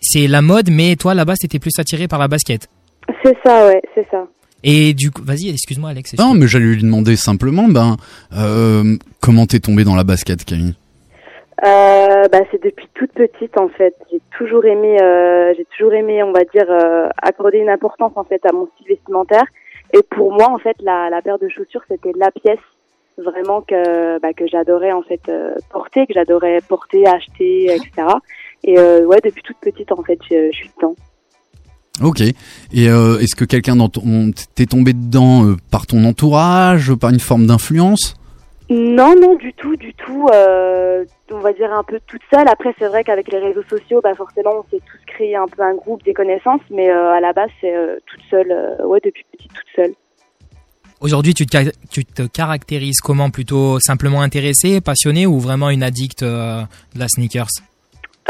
c'est la mode, mais toi, là-bas, t'étais plus attiré par la basket. C'est ça, ouais, c'est ça. Et du coup, vas-y, excuse-moi, Alex. Non, mais j'allais lui demander simplement, ben, euh, comment t'es tombé dans la basket, Camille? Euh, bah, c'est depuis toute petite en fait. J'ai toujours aimé, euh, j'ai toujours aimé, on va dire, euh, accorder une importance en fait à mon style vestimentaire. Et pour moi, en fait, la, la paire de chaussures, c'était la pièce vraiment que bah, que j'adorais en fait euh, porter, que j'adorais porter, acheter, etc. Et euh, ouais, depuis toute petite en fait, je, je suis dedans. Ok. Et euh, est-ce que quelqu'un dans ton, t'es tombé dedans euh, par ton entourage, par une forme d'influence? Non, non, du tout, du tout. Euh, on va dire un peu toute seule. Après, c'est vrai qu'avec les réseaux sociaux, bah forcément, on s'est tous créé un peu un groupe, des connaissances, mais euh, à la base, c'est euh, toute seule. euh, ouais, depuis petite, toute seule. Aujourd'hui, tu tu te caractérises comment? Plutôt simplement intéressé, passionné ou vraiment une addict euh, de la sneakers?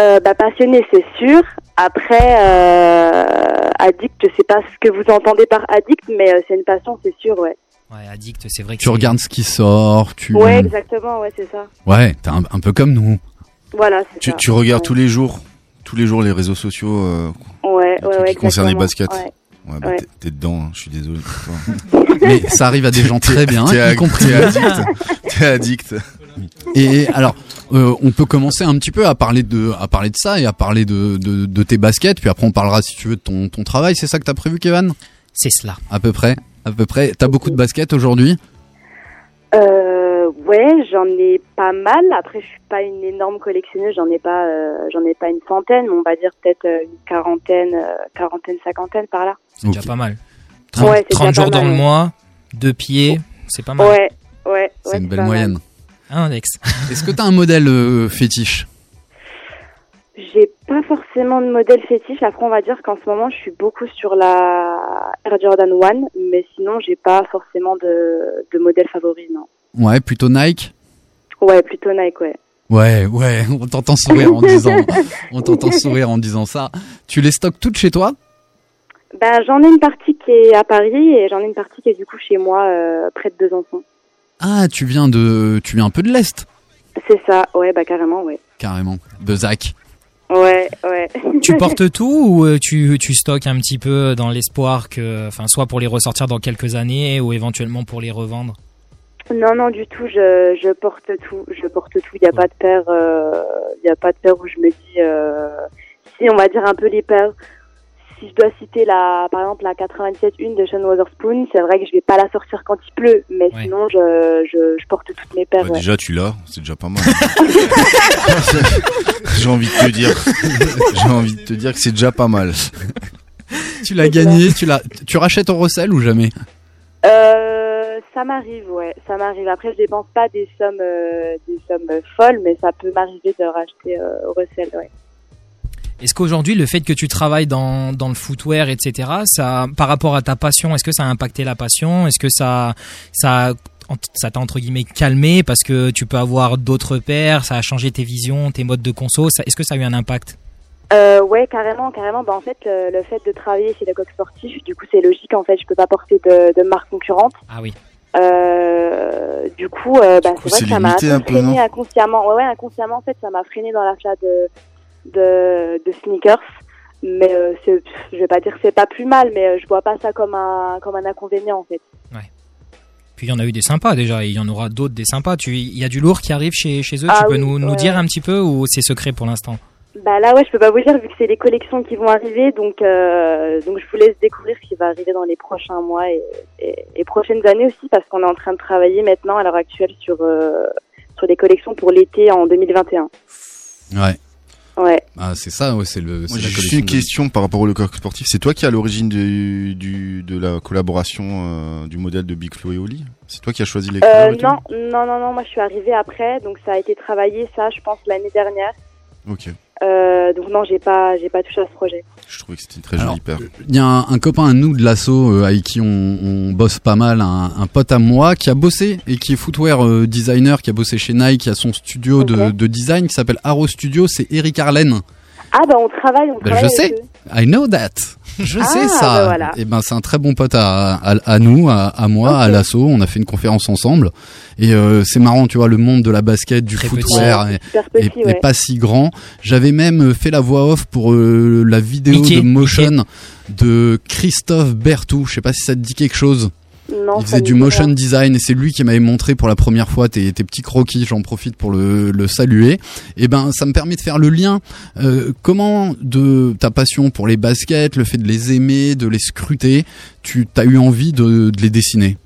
Euh, bah, passionnée, c'est sûr. Après, euh, addict, je sais pas ce que vous entendez par addict, mais euh, c'est une passion, c'est sûr, ouais. Ouais, addict, c'est vrai que Tu regardes ce qui sort, tu. Ouais, exactement, ouais, c'est ça. Ouais, t'es un, un peu comme nous. Voilà, c'est Tu, ça. tu regardes tous les jours, tous les jours les réseaux sociaux euh, Ouais, ouais, ouais. qui concernent les baskets. ouais. Ouais, bah, Ouais. t'es- t'es dedans, hein, je suis désolé pour toi. Mais ça arrive à des gens très bien, T'es y compris. T'es addict. T'es addict. Et alors, euh, on peut commencer un petit peu à parler de, à parler de ça et à parler de, de, de tes baskets. Puis après, on parlera si tu veux de ton, ton travail. C'est ça que t'as prévu, Kevin C'est cela. À peu près. À peu près. T'as beaucoup de baskets aujourd'hui? Euh, ouais, j'en ai pas mal. Après, je suis pas une énorme collectionneuse. J'en ai pas, euh, j'en ai pas une centaine, mais on va dire peut-être euh, une quarantaine, euh, quarantaine, cinquantaine par là. C'est déjà pas mal. 30, Ouais, c'est 30 déjà jours dans le mois, deux pieds, c'est pas mal. Ouais, ouais, ouais. C'est une belle pas mal. Hein, Alex Est-ce que t'as un modèle euh, fétiche? J'ai pas forcément de modèle fétiche. Après, on va dire qu'en ce moment, je suis beaucoup sur la Air Jordan 1, mais sinon, j'ai pas forcément de, de modèle favori, non. Ouais, plutôt Nike? Ouais, plutôt Nike, ouais. Ouais, ouais. On t'entend sourire en disant, on t'entend sourire en disant ça. Tu les stockes toutes chez toi? Ben, j'en ai une partie qui est à Paris et j'en ai une partie qui est du coup chez moi, euh, près de Besançon. Ah, tu viens de, tu viens un peu de l'est, C'est ça, ouais, bah carrément, ouais. carrément. De Zach. Ouais, ouais. Tu portes tout ou euh, tu, tu stockes un petit peu dans l'espoir que, enfin, soit pour les ressortir dans quelques années ou éventuellement pour les revendre? Non, non, du tout. Je, je porte tout. Je porte tout. Il n'y a pas de paire. Il y a pas de paire où je me dis. euh, si on va dire un peu les paires. Si je dois citer la, par exemple la 97-1 de Sean Wotherspoon, c'est vrai que je vais pas la sortir quand il pleut, mais sinon je, je, je porte toutes mes paires. Bah, ouais. Déjà, tu l'as, c'est déjà pas mal. J'ai envie de te dire, j'ai envie de te dire que c'est déjà pas mal. Tu l'as gagné, tu l'as, tu rachètes au recel ou jamais? Euh, ça m'arrive, ouais, ça m'arrive. Après, je dépense pas des sommes, euh, des sommes folles, mais ça peut m'arriver de racheter euh, au recel, ouais. Est-ce qu'aujourd'hui, le fait que tu travailles dans, dans le footwear, etc., ça, par rapport à ta passion, est-ce que ça a impacté la passion? Est-ce que ça, ça, ça t'a entre guillemets calmé parce que tu peux avoir d'autres paires Ça a changé tes visions, tes modes de conso? Est-ce que ça a eu un impact? Euh, ouais, carrément, carrément. Bah, en fait, le, le fait de travailler chez le coq sportif, du coup, c'est logique. En fait, je peux pas porter de, de marque concurrente. Ah oui. Euh, du coup, euh, bah, c'est vrai que ça m'a freiné inconsciemment. Ouais, ouais, inconsciemment, en fait, ça m'a freiné dans l'achat de, de, de sneakers. Mais euh, c'est- je vais pas dire que c'est pas plus mal, mais euh, je vois pas ça comme un, comme un inconvénient, en fait. Puis il y en a eu des sympas déjà, et il y en aura d'autres des sympas. Tu, il y a du lourd qui arrive chez, chez eux. Ah tu peux oui, nous, nous ouais. dire un petit peu ou c'est secret pour l'instant? Bah là, ouais, je peux pas vous dire vu que c'est les collections qui vont arriver, donc euh, donc je vous laisse découvrir ce qui va arriver dans les prochains mois et, et, et prochaines années aussi, parce qu'on est en train de travailler maintenant à l'heure actuelle sur euh, sur des collections pour l'été en 2021. Ouais. Ouais. Ah, c'est ça, ouais, c'est le. Moi, c'est la j'ai juste une de- question par rapport au Le Coq Sportif. C'est toi qui à l'origine du, du, de la collaboration euh, du modèle de Big Flo et Oli? C'est toi qui as choisi les Euh, couleurs non, non, non, non, moi je suis arrivée après, donc ça a été travaillé, ça, je pense l'année dernière. Ok. Euh, donc non, j'ai pas, j'ai pas touché à ce projet. Je trouvais que c'était une très jolie paire. Il y a un, un copain à nous de l'assaut euh, avec qui on, on bosse pas mal, un, un pote à moi qui a bossé et qui est footwear euh, designer, qui a bossé chez Nike, qui a son studio de, de design qui s'appelle Arrow Studio, c'est Eric Arlen. Ah bah on travaille, on Ben, travaille. je sais, eux. I know that. Je Ah, sais ça. bah voilà. Et ben c'est un très bon pote à, à, à nous, à, à moi, à l'assaut. On a fait une conférence ensemble et euh, c'est marrant, tu vois, le monde de la basket, du footwear est, Ouais, super petit, est- est ouais. pas si grand. J'avais même euh, fait la voix off pour euh, la vidéo Mickey, de motion de Christophe Bertou. Je sais pas si ça te dit quelque chose. Non, Il faisait du motion design et c'est lui qui m'avait montré pour la première fois tes, tes petits croquis. J'en profite pour le, le saluer. Et ben, ça me permet de faire le lien. Euh, comment de ta passion pour les baskets, le fait de les aimer, de les scruter, tu as eu envie de, de les dessiner?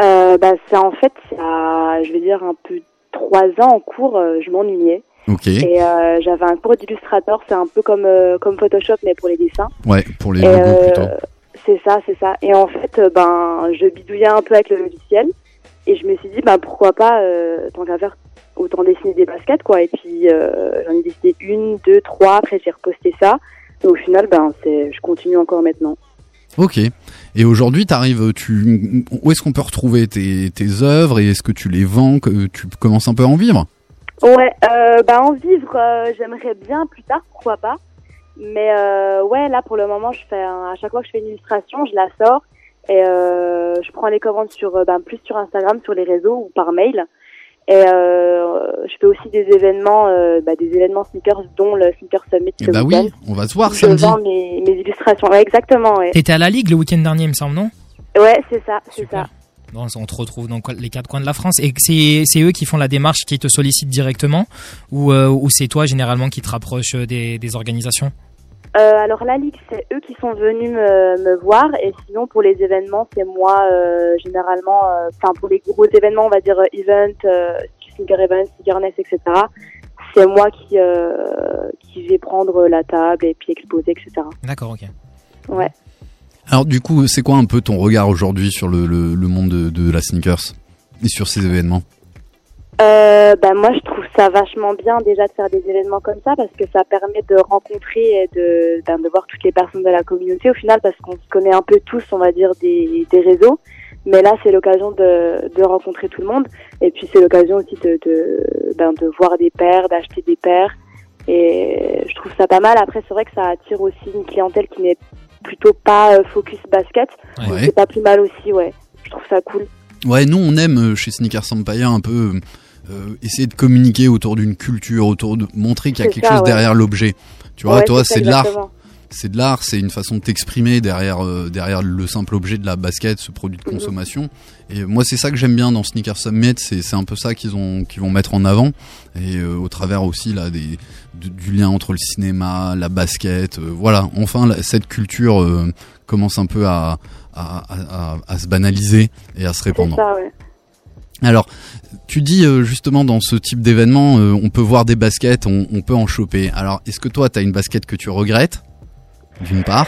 Euh, bah c'est en fait, je vais dire un peu trois ans en cours, euh, je m'ennuyais. Et euh, j'avais un cours d'illustrateur, c'est un peu comme euh, comme Photoshop mais pour les dessins. Ouais, pour les logos plutôt. C'est ça, c'est ça. Et en fait, euh, ben, je bidouillais un peu avec le logiciel et je me suis dit, ben pourquoi pas, euh, tant qu'à faire, autant dessiner des baskets quoi. Et puis euh, j'en ai dessiné une, deux, trois. Après j'ai reposté ça. Et au final, ben je continue encore maintenant. Ok. Et aujourd'hui, t'arrives, tu, où est-ce qu'on peut retrouver tes, tes œuvres et est-ce que tu les vends, que tu commences un peu à en vivre? Ouais, euh, bah en vivre, euh, j'aimerais bien plus tard, pourquoi pas. Mais euh, ouais, là pour le moment, je fais un- à chaque fois que je fais une illustration, je la sors et euh, je prends les commandes sur, euh, ben, plus sur Instagram, sur les réseaux ou par mail. Et euh, je fais aussi des événements, euh, bah, des événements sneakers, dont le Sneaker Summit. Eh ce bah oui, week-end, on va se voir samedi. Je vends mes, mes illustrations. Ouais, exactement. Ouais, T'étais à la Ligue le week-end dernier, il me semble, non? Ouais c'est ça, c'est ça. Bon, on te retrouve dans les quatre coins de la France. Et c'est c'est eux qui font la démarche, qui te sollicitent directement? Ou, euh, ou c'est toi, généralement, qui te rapproche des, des organisations? Euh, alors la ligue, c'est eux qui sont venus me, me voir et sinon pour les événements, c'est moi euh, généralement, euh, enfin pour les gros événements, on va dire event, euh, sneaker event, sneakerness, etc. C'est moi qui euh, qui vais prendre la table et puis exposer, etc. D'accord, ok. Ouais. Alors du coup, c'est quoi un peu ton regard aujourd'hui sur le, le, le monde de, de la sneakers et sur ces événements? Euh, bah moi je trouve ça vachement bien déjà de faire des événements comme ça parce que ça permet de rencontrer et de, ben, de voir toutes les personnes de la communauté au final parce qu'on se connaît un peu tous on va dire des, des réseaux. Mais là c'est l'occasion de, de rencontrer tout le monde. Et puis c'est l'occasion aussi de, de, ben, de voir des paires, d'acheter des paires. Et je trouve ça pas mal. Après c'est vrai que ça attire aussi une clientèle qui n'est plutôt pas euh, focus basket. Ouais. c'est pas plus mal aussi ouais. Je trouve ça cool. Ouais, nous on aime euh, chez Sneakers Empire un peu euh, essayer de communiquer autour d'une culture, autour de montrer qu'il y a quelque ça, chose ouais. derrière l'objet. Tu vois, Ouais, toi c'est de l'art. C'est de l'art, c'est une façon de t'exprimer derrière euh, derrière le simple objet de la basket, ce produit Mhm. de consommation. Et moi c'est ça que j'aime bien dans Sneaker Summit, c'est c'est un peu ça qu'ils ont qu'ils vont mettre en avant et euh, au travers aussi là des du, du lien entre le cinéma, la basket, euh, voilà. Enfin la- cette culture euh, commence un peu à à, à, se banaliser et à se c'est répandre. ça ouais Alors, tu dis euh, justement dans ce type d'événement, euh, on peut voir des baskets, on, on peut en choper. Alors, est-ce que toi, tu as une basket que tu regrettes D'une part?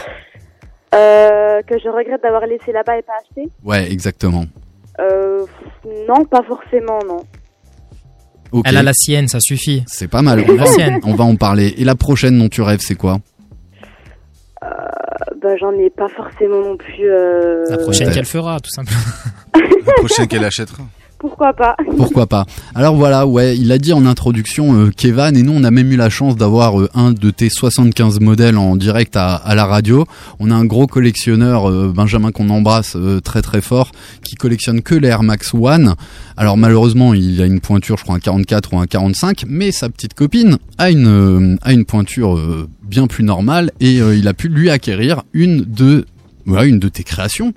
Euh, que je regrette d'avoir laissé là-bas et pas acheté? Ouais, exactement. euh, Non, pas forcément, non. Ok. Elle a la sienne, ça suffit. C'est pas mal. On La va, sienne. on va en parler. Et la prochaine dont tu rêves, c'est quoi? Euh, bah, j'en ai pas forcément non plus. Euh... La prochaine qu'elle fera, tout simplement. La prochaine qu'elle achètera. Pourquoi pas Pourquoi pas Alors voilà, ouais, il a dit en introduction euh, Kevan et nous on a même eu la chance d'avoir euh, un de tes 75 modèles en direct à, la radio. On a un gros collectionneur euh, Benjamin qu'on embrasse euh, très très fort qui collectionne que les Air Max One. Alors malheureusement, il a une pointure je crois un 44 ou un 45, mais sa petite copine a une a une pointure bien plus normale et il a pu lui acquérir une de voilà, une de tes créations.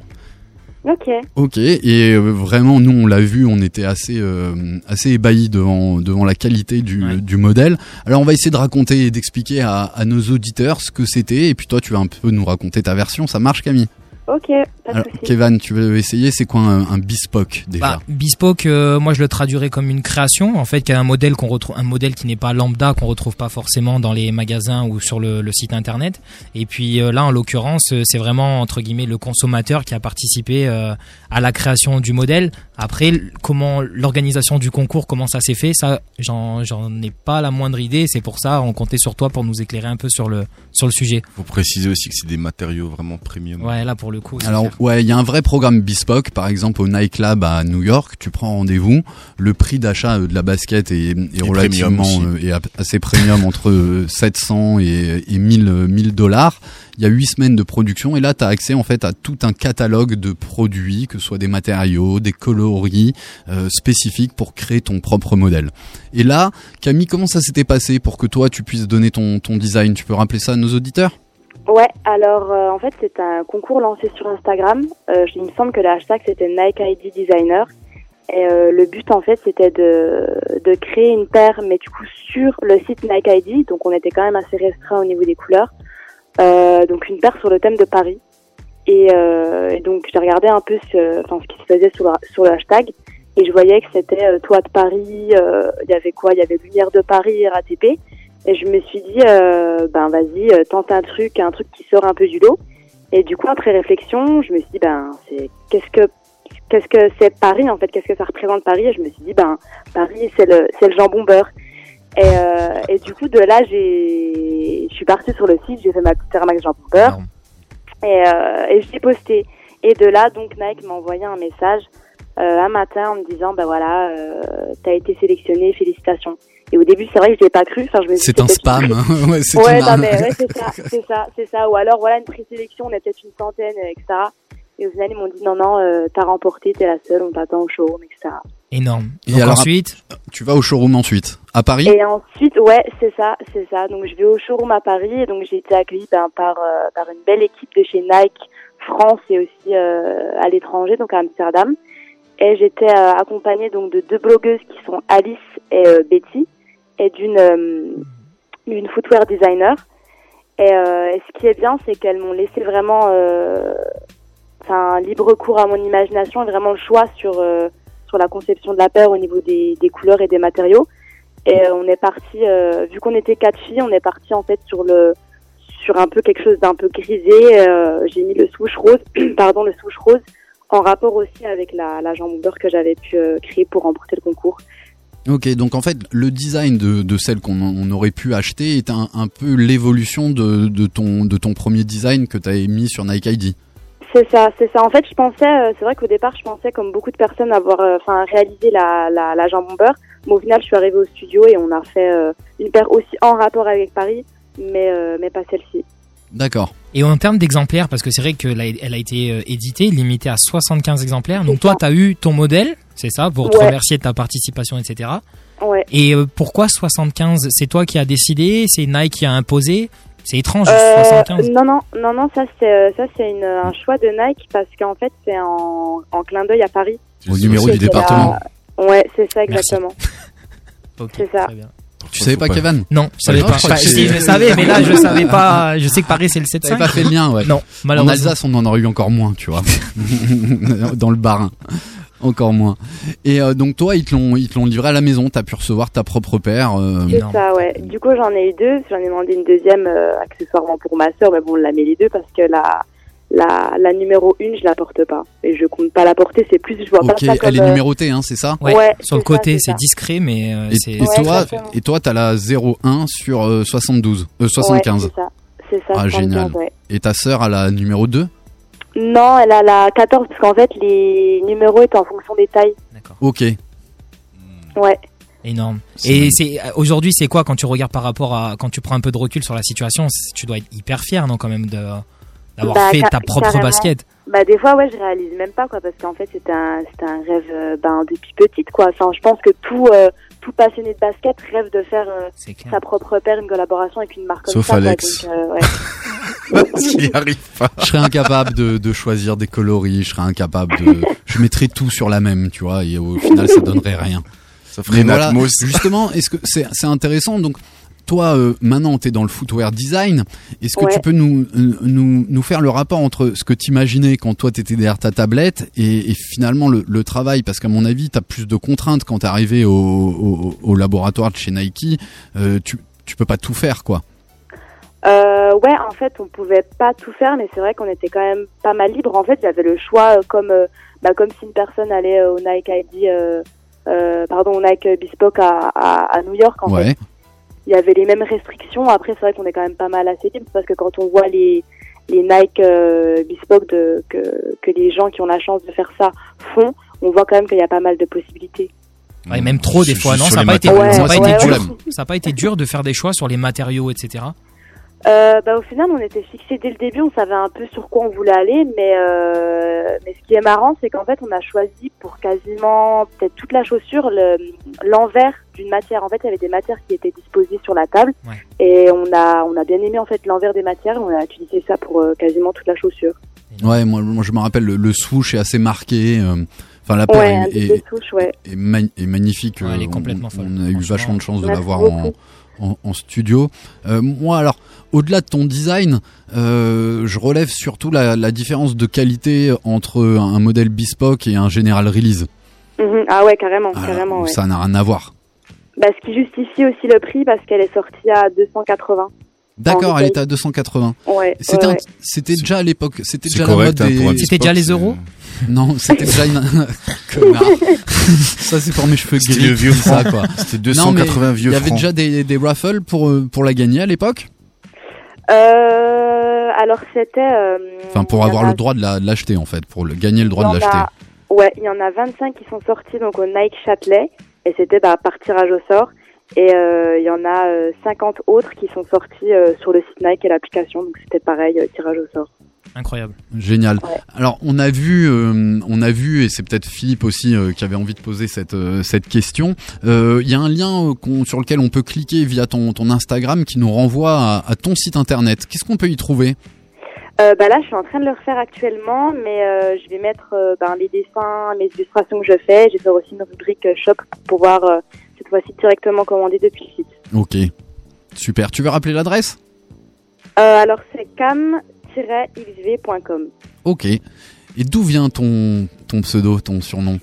Ok. Ok, et euh, vraiment, nous, on l'a vu, on était assez, euh, assez ébahis devant, devant la qualité du, du modèle. Alors, on va essayer de raconter et d'expliquer à, à nos auditeurs ce que c'était, et puis toi, tu vas un peu nous raconter ta version. Ça marche, Camille? Ok, pas de Alors, souci. Kevin, tu veux essayer C'est quoi un, un bespoke déjà Bah, bespoke, euh, moi je le traduirais comme une création, en fait, qui a un modèle qu'on retrouve, un modèle qui n'est pas lambda, qu'on retrouve pas forcément dans les magasins ou sur le, le site internet. Et puis euh, là, en l'occurrence, euh, c'est vraiment entre guillemets le consommateur qui a participé euh, à la création du modèle. Après, comment l'organisation du concours, comment ça s'est fait, ça, j'en, j'en ai pas la moindre idée. C'est pour ça, on comptait sur toi pour nous éclairer un peu sur le sur le sujet. Faut préciser aussi que c'est des matériaux vraiment premium. Ouais, là pour le coup. Alors clair. ouais, il y a un vrai programme bespoke, par exemple au Nike Lab à New York, tu prends rendez-vous, le prix d'achat euh, de la basket est, est relativement euh, est assez premium entre euh, 700 et, et 1000 euh, 1000 dollars. Il y a 8 semaines de production et là tu as accès en fait à tout un catalogue de produits, que ce soit des matériaux, des coloris euh, spécifiques pour créer ton propre modèle. Et là, Camille, comment ça s'était passé pour que toi tu puisses donner ton ton design? Tu peux rappeler ça à nos auditeurs? Ouais, alors euh, en fait c'est un concours lancé sur Instagram. Euh, il me semble que le hashtag c'était Nike ID Designer. Et euh, le but en fait c'était de, de créer une paire, mais du coup sur le site Nike ID, donc on était quand même assez restreint au niveau des couleurs. Euh, donc une paire sur le thème de Paris. Et, euh, et donc j'ai regardé un peu ce, enfin, ce qui se faisait sur le, sur hashtag et je voyais que c'était euh, toit de Paris, il y avait quoi? Il y avait lumière de Paris, RATP. Et je me suis dit, euh, ben vas-y, euh, tente un truc, un truc qui sort un peu du lot. Et du coup, après réflexion, je me suis dit, ben c'est qu'est-ce que qu'est-ce que c'est Paris en fait? Qu'est-ce que ça représente Paris? Et je me suis dit, ben Paris, c'est le c'est le jambon beurre. Et, euh, et du coup, de là, j'ai je suis partie sur le site, j'ai fait ma petite arnaque jambon beurre et, euh, et je l'ai posté. Et de là, donc Nike m'a envoyé un message euh, un matin en me disant, ben voilà, euh, t'as été sélectionné, félicitations. Et au début, c'est vrai que je l'ai pas cru. Enfin, je me suis C'est un spam. une- ouais, c'est ouais, ouais, c'est ça, c'est ça, c'est ça. Ou alors, voilà, une présélection, on est peut-être une centaine, etc. Et au final, ils m'ont dit, non, non, euh, t'as remporté, t'es la seule, on t'attend au showroom, etc. Énorme. Et Donc alors, ensuite, tu vas au showroom ensuite à Paris? Et ensuite, ouais, c'est ça, c'est ça. Donc je vais au showroom à Paris et donc j'ai été accueillie ben, par euh, par une belle équipe de chez Nike France et aussi euh, à l'étranger, donc à Amsterdam. Et j'étais euh, accompagnée donc de deux blogueuses qui sont Alice et euh, Betty et d'une euh, d'une footwear designer. Et, euh, ce qui est bien, c'est qu'elles m'ont laissé vraiment euh, enfin libre cours à mon imagination et vraiment le choix sur euh, sur la conception de la paire au niveau des, des couleurs et des matériaux. Et euh, on est parti, euh, vu qu'on était quatre filles, on est parti en fait sur le sur un peu quelque chose d'un peu grisé. J'ai mis le swoosh rose, pardon, le swoosh rose, en rapport aussi avec la, la beurre que j'avais pu créer pour remporter le concours. Ok, donc en fait, le design de, celle qu'on on aurait pu acheter est un, peu l'évolution de, ton, premier design que tu avais mis sur Nike ID. C'est ça, c'est ça. En fait, je pensais, euh, c'est vrai qu'au départ, je pensais, comme beaucoup de personnes, avoir, euh, enfin, réalisé la, la, la. Mais au final, je suis arrivée au studio et on a fait euh, une paire aussi en rapport avec Paris, mais pas celle-ci. D'accord. Et en termes d'exemplaires, parce que c'est vrai qu'elle a, elle a été euh, éditée, limitée à 75 exemplaires. Donc toi, tu as eu ton modèle, c'est ça, pour te Ouais. remercier de ta participation, etc. Ouais. Et euh, pourquoi 75 C'est toi qui as décidé? C'est Nike qui a imposé? C'est étrange, Euh, 75. non, non, non, non, ça c'est euh, ça c'est une- un choix de Nike parce qu'en fait c'est en, en clin d'œil à Paris. Au numéro du département. la- Ouais, c'est ça exactement. c'est ça. Tu savais pas, Kevin? Non, je savais pas. si, je savais, mais là, je savais pas. Je sais que Paris, c'est le 7-5. T'avais pas fait le lien, ouais. Non, En malheureusement. Alsace, on en aurait eu encore moins, tu vois. Dans le Barin. Encore moins. Et euh, donc toi, ils te l'ont, ils te l'ont livré à la maison. T'as pu recevoir ta propre paire. euh, C'est ça, ouais. Du coup, j'en ai eu deux. J'en ai demandé une deuxième euh, accessoirement pour ma sœur, mais bon, on l'a mis les deux parce que la, la, la numéro une, je la porte pas. Et je compte pas la porter, c'est plus, je vois pas ça comme... elle est euh, numérotée, hein, c'est ça Ouais, Ouais, sur le ça, côté, c'est discret, mais euh, Et, c'est. et Ouais, toi, et toi, t'as la 01 sur euh, 72, euh, Ouais, 75. c'est ça. C'est ça, ah 75, génial. ouais. Et ta sœur a la numéro 2 Non, elle a la 14 parce qu'en fait, les numéros étaient en fonction des tailles. Ok. Ouais. Énorme. Et c'est euh, aujourd'hui, c'est quoi quand tu regardes par rapport à quand tu prends un peu de recul sur la situation Tu dois être hyper fier, non, quand même, de d'avoir Bah, fait ta propre carrément. basket. Bah des fois ouais je réalise même pas quoi parce qu'en fait c'était un c'était un rêve euh, ben depuis petite quoi. Enfin je pense que tout euh, tout passionné de basket rêve de faire euh, sa propre paire une collaboration avec une marque comme Sauf ça. Alex. Donc, euh, ouais. Y arrive pas. Je serais incapable de, de choisir des coloris. Je serais incapable de. Je mettrais tout sur la même, tu vois. Et au final, ça donnerait rien. Ça ferait une voilà, atmos. justement, est-ce que c'est c'est intéressant donc toi, euh, maintenant, tu es dans le footwear design. Est-ce que Ouais. tu peux nous, euh, nous, nous faire le rapport entre ce que t'imaginais quand toi, tu étais derrière ta tablette et, et finalement le, le travail? Parce qu'à mon avis, tu as plus de contraintes quand tu es arrivé au, au, au laboratoire de chez Nike. Euh, tu, tu peux pas tout faire, quoi. Euh, ouais, en fait, on pouvait pas tout faire, mais c'est vrai qu'on était quand même pas mal libre. En fait, avait le choix, comme bah, comme si une personne allait au Nike ID, pardon, au Nike Bespoke à, à, à New York. En Ouais. fait, il y avait les mêmes restrictions. Après, c'est vrai qu'on est quand même pas mal assez libre parce que quand on voit les les Nike euh, Bespoke de, que que les gens qui ont la chance de faire ça font, on voit quand même qu'il y a pas mal de possibilités. Ouais, même trop des fois, non Ça n'a pas, été, matériaux, ça a moi, pas c'est été mon dur. problème. Ça a pas été dur de faire des choix sur les matériaux, etc. Euh, bah, au final, on était fixé dès le début, on savait un peu sur quoi on voulait aller, mais, euh, mais ce qui est marrant, c'est qu'en fait, on a choisi pour quasiment peut-être toute la chaussure le- l'envers d'une matière. En fait, il y avait des matières qui étaient disposées sur la table, et on a, on a bien aimé en fait l'envers des matières, et on a utilisé ça pour euh, quasiment toute la chaussure. Ouais, moi, moi je me rappelle, le, le swoosh est assez marqué. Enfin, la paire Ouais, est- un est, des souches, ouais. est, ma- est magnifique. Ouais, elle est euh, complètement on, folle, on a eu vachement de chance de Merci l'avoir en, beaucoup. en, en studio. Euh, moi, alors, au-delà de ton design, euh, je relève surtout la, la différence de qualité entre un modèle bespoke et un general release. Mhm. Ah ouais, carrément, Alors, carrément, ouais. Ça n'a rien à voir. Bah, ce qui justifie aussi le prix parce qu'elle est sortie à 280. D'accord, elle était à 280. Ouais, C'était ouais, un- ouais. c'était déjà à l'époque, c'était déjà la mode hein, des... C'était déjà les euros Non, c'était déjà une... Ça c'est pour mes cheveux C'était gris. le vieux ça quoi. C'était Non, mais 280 vieux Il y avait francs. déjà des, des raffles pour, euh, pour la gagner à l'époque Euh, alors c'était. euh, Enfin, pour avoir a- le droit de la- de l'acheter en fait, pour le, gagner le droit de l'acheter. a- Ouais, il y en a 25 qui sont sortis donc au Nike Châtelet et c'était bah, par tirage au sort. Et euh, il y en a euh, 50 autres qui sont sortis euh, sur le site Nike et l'application, donc c'était pareil, euh, tirage au sort. Incroyable. Génial. Alors on a vu, euh, on a vu, et c'est peut-être Philippe aussi euh, qui avait envie de poser cette euh, cette question. Euh, Il y a un lien euh, sur lequel on peut cliquer via ton ton Instagram qui nous renvoie à, à ton site internet. Qu'est-ce qu'on peut y trouver? Euh, bah là, je suis en train de le refaire actuellement, mais euh, je vais mettre euh, ben, les dessins, les illustrations que je fais. J'ai fait aussi une rubrique euh, shop pour pouvoir euh, cette fois-ci directement commander depuis le site. Ok, super. Tu veux rappeler l'adresse? Euh, alors c'est cam-xv.com. Ok. Et d'où vient ton ton pseudo, ton surnom?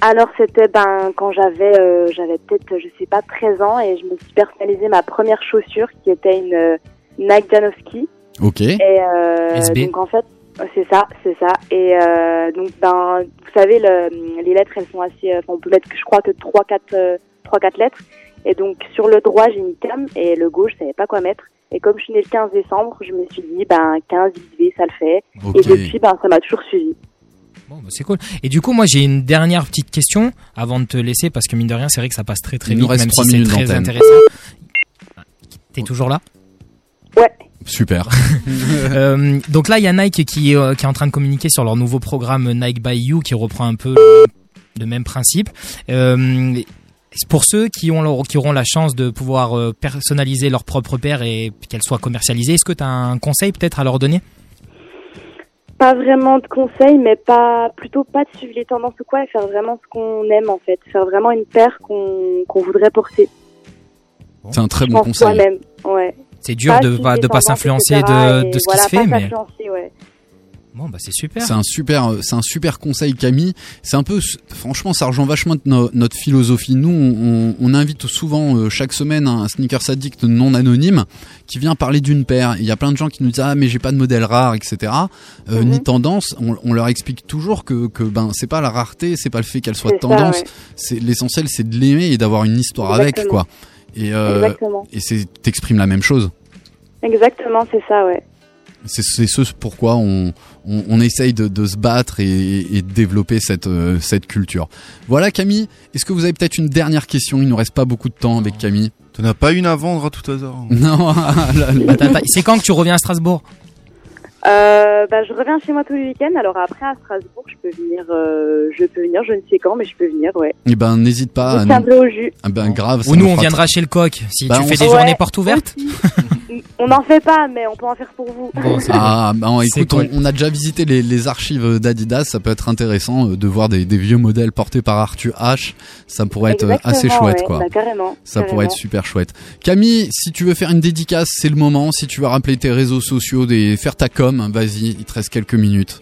Alors c'était ben quand j'avais euh, j'avais peut-être je sais pas 13 ans et je me suis personnalisé ma première chaussure qui était une euh, Nike Janowski Ok. et euh, SB. donc en fait c'est ça c'est ça et euh, donc ben vous savez le, les lettres elles sont assez euh, enfin, on peut mettre que je crois que trois quatre euh, trois quatre lettres et donc sur le droit j'ai mis cam et le gauche je savais pas quoi mettre et comme je suis née le 15 décembre je me suis dit ben 15 XV ça le fait et depuis ben ça m'a toujours suivi Bon, bah, c'est cool. Et du coup, moi, j'ai une dernière petite question avant de te laisser parce que mine de rien, c'est vrai que ça passe très très Il vite, nous reste même trois si c'est très intéressant. T'es toujours là? Ouais Super. Euh, donc là, il y a Nike qui est, euh, qui est en train de communiquer sur leur nouveau programme Nike by You qui reprend un peu le, le même principe. Euh, pour ceux qui, ont leur- qui auront la chance de pouvoir euh, personnaliser leur propre paire et qu'elle soit commercialisée, est-ce que tu as un conseil peut-être à leur donner? Pas vraiment de conseils, mais pas plutôt pas de suivre les tendances ou quoi, et faire vraiment ce qu'on aime en fait, faire vraiment une paire qu'on qu'on voudrait porter. C'est un très bon conseil. ouais. C'est dur Pas de de pas s'influencer de, ce voilà, qui se pas fait, mais ouais. Bon, bah c'est super. C'est un super, c'est un super conseil, Camille. C'est un peu, franchement, ça rejoint vachement no- notre philosophie. Nous, on, on invite souvent euh, chaque semaine un sneakers addict non anonyme qui vient parler d'une paire. Il y a plein de gens qui nous disent ah mais j'ai pas de modèle rare, etc. Euh, Mhm. Ni tendance. On, on leur explique toujours que, que ben c'est pas la rareté, c'est pas le fait qu'elle soit tendance. ouais. C'est l'essentiel, c'est de l'aimer et d'avoir une histoire avec Exactement. quoi. Et euh, Exactement. et c'est t'exprimes la même chose. Exactement, c'est ça, ouais. C'est ce pourquoi on, on, on essaye de, de se battre et, et de développer cette, euh, cette culture. Voilà Camille, est-ce que vous avez peut-être une dernière question? Il nous reste pas beaucoup de temps avec Camille. T'en as pas une à vendre à tout hasard Non, la- Attends, attends, c'est quand que tu reviens à Strasbourg? Euh, bah, je reviens chez moi tous les week-ends, alors après à Strasbourg, je peux venir, euh, je peux venir, je ne sais quand, mais je peux venir, ouais. Eh ben n'hésite pas. Je à nous- au jus. Ah ben grave. Ou nous, on viendra chez le coq si Bah, tu on fais des Ouais, journées portes ouvertes. On n'en fait pas, mais on peut en faire pour vous. Ah, bah, écoute, cool. on, on a déjà visité les, les archives d'Adidas. Ça peut être intéressant euh, de voir des, des vieux modèles portés par Arthur H. Ça pourrait être Exactement, assez chouette, ouais. quoi. Bah, carrément. Ça carrément. pourrait être super chouette. Camille, si tu veux faire une dédicace, c'est le moment. Si tu veux rappeler tes réseaux sociaux, des, faire ta com, vas-y, il te reste quelques minutes.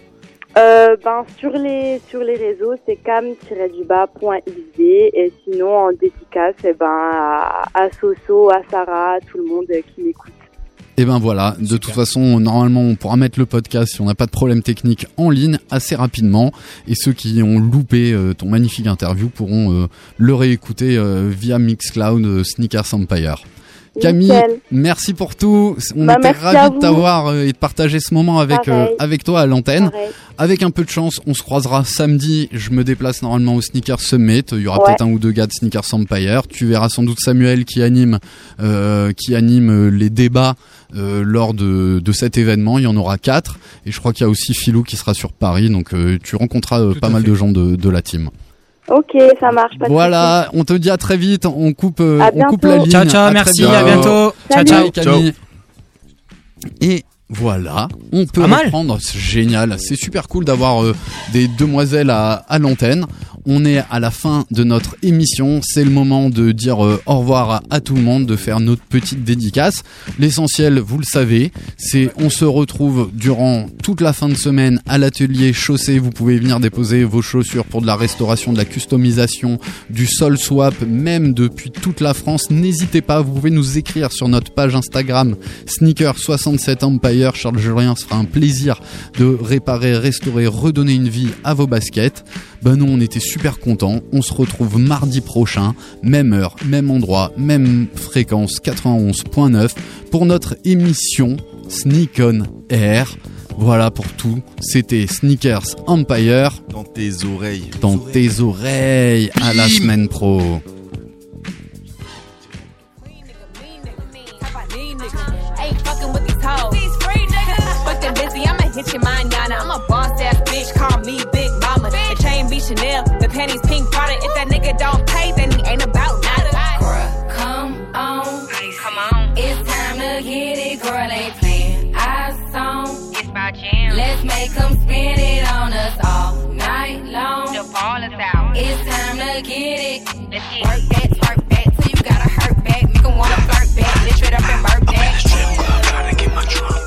Euh, ben, sur les, sur les réseaux, c'est cam-du-bas.xd et sinon en dédicace, eh ben, à, à Soso, à Sarah, à tout le monde qui m'écoute. Et ben voilà, de toute façon, normalement, on pourra mettre le podcast si on n'a pas de problème technique en ligne assez rapidement. Et ceux qui ont loupé euh, ton magnifique interview pourront euh, le réécouter euh, via Mixcloud euh, Sneakers Empire. Camille, Nickel. merci pour tout. On Bah, était ravis de t'avoir euh, et de partager ce moment avec euh, avec toi à l'antenne. Avec un peu de chance, on se croisera samedi. Je me déplace normalement au Sneakers Summit. Il y aura Ouais. peut-être un ou deux gars de Sneakers Empire. Tu verras sans doute Samuel qui anime, euh, qui anime les débats euh, lors de, de cet événement. Il y en aura quatre. Et je crois qu'il y a aussi Philou qui sera sur Paris. Donc euh, tu rencontreras euh, pas mal de gens de, de la team. Ok, ça marche. Pas de Voilà, on te dit à très vite. On coupe, euh, À on coupe la ligne. Ciao, ciao, merci, à bientôt. Ciao, ciao. Camille. Et voilà, on peut reprendre. C'est génial, c'est super cool d'avoir euh, des demoiselles à, à l'antenne. On est à la fin de notre émission. C'est le moment de dire euh, au revoir à, tout le monde, de faire notre petite dédicace. L'essentiel, vous le savez, c'est on se retrouve durant toute la fin de semaine à l'atelier chaussée. Vous pouvez venir déposer vos chaussures pour de la restauration, de la customisation, du sol swap, même depuis toute la France. N'hésitez pas, vous pouvez nous écrire sur notre page Instagram Sneaker67 Empire. Charles Julien se fera un plaisir de réparer, restaurer, redonner une vie à vos baskets. Ben nous, on était super contents. On se retrouve mardi prochain, même heure, même endroit, même fréquence 91.9 pour notre émission Sneak on Air. Voilà pour tout. C'était Sneakers Empire. Dans tes oreilles. Dans tes oreilles. À la semaine pro. To get it. Work that, twerk that, till you gotta hurt back. Make wanna flirt back. Lift it up and work that. Gotta get my trunk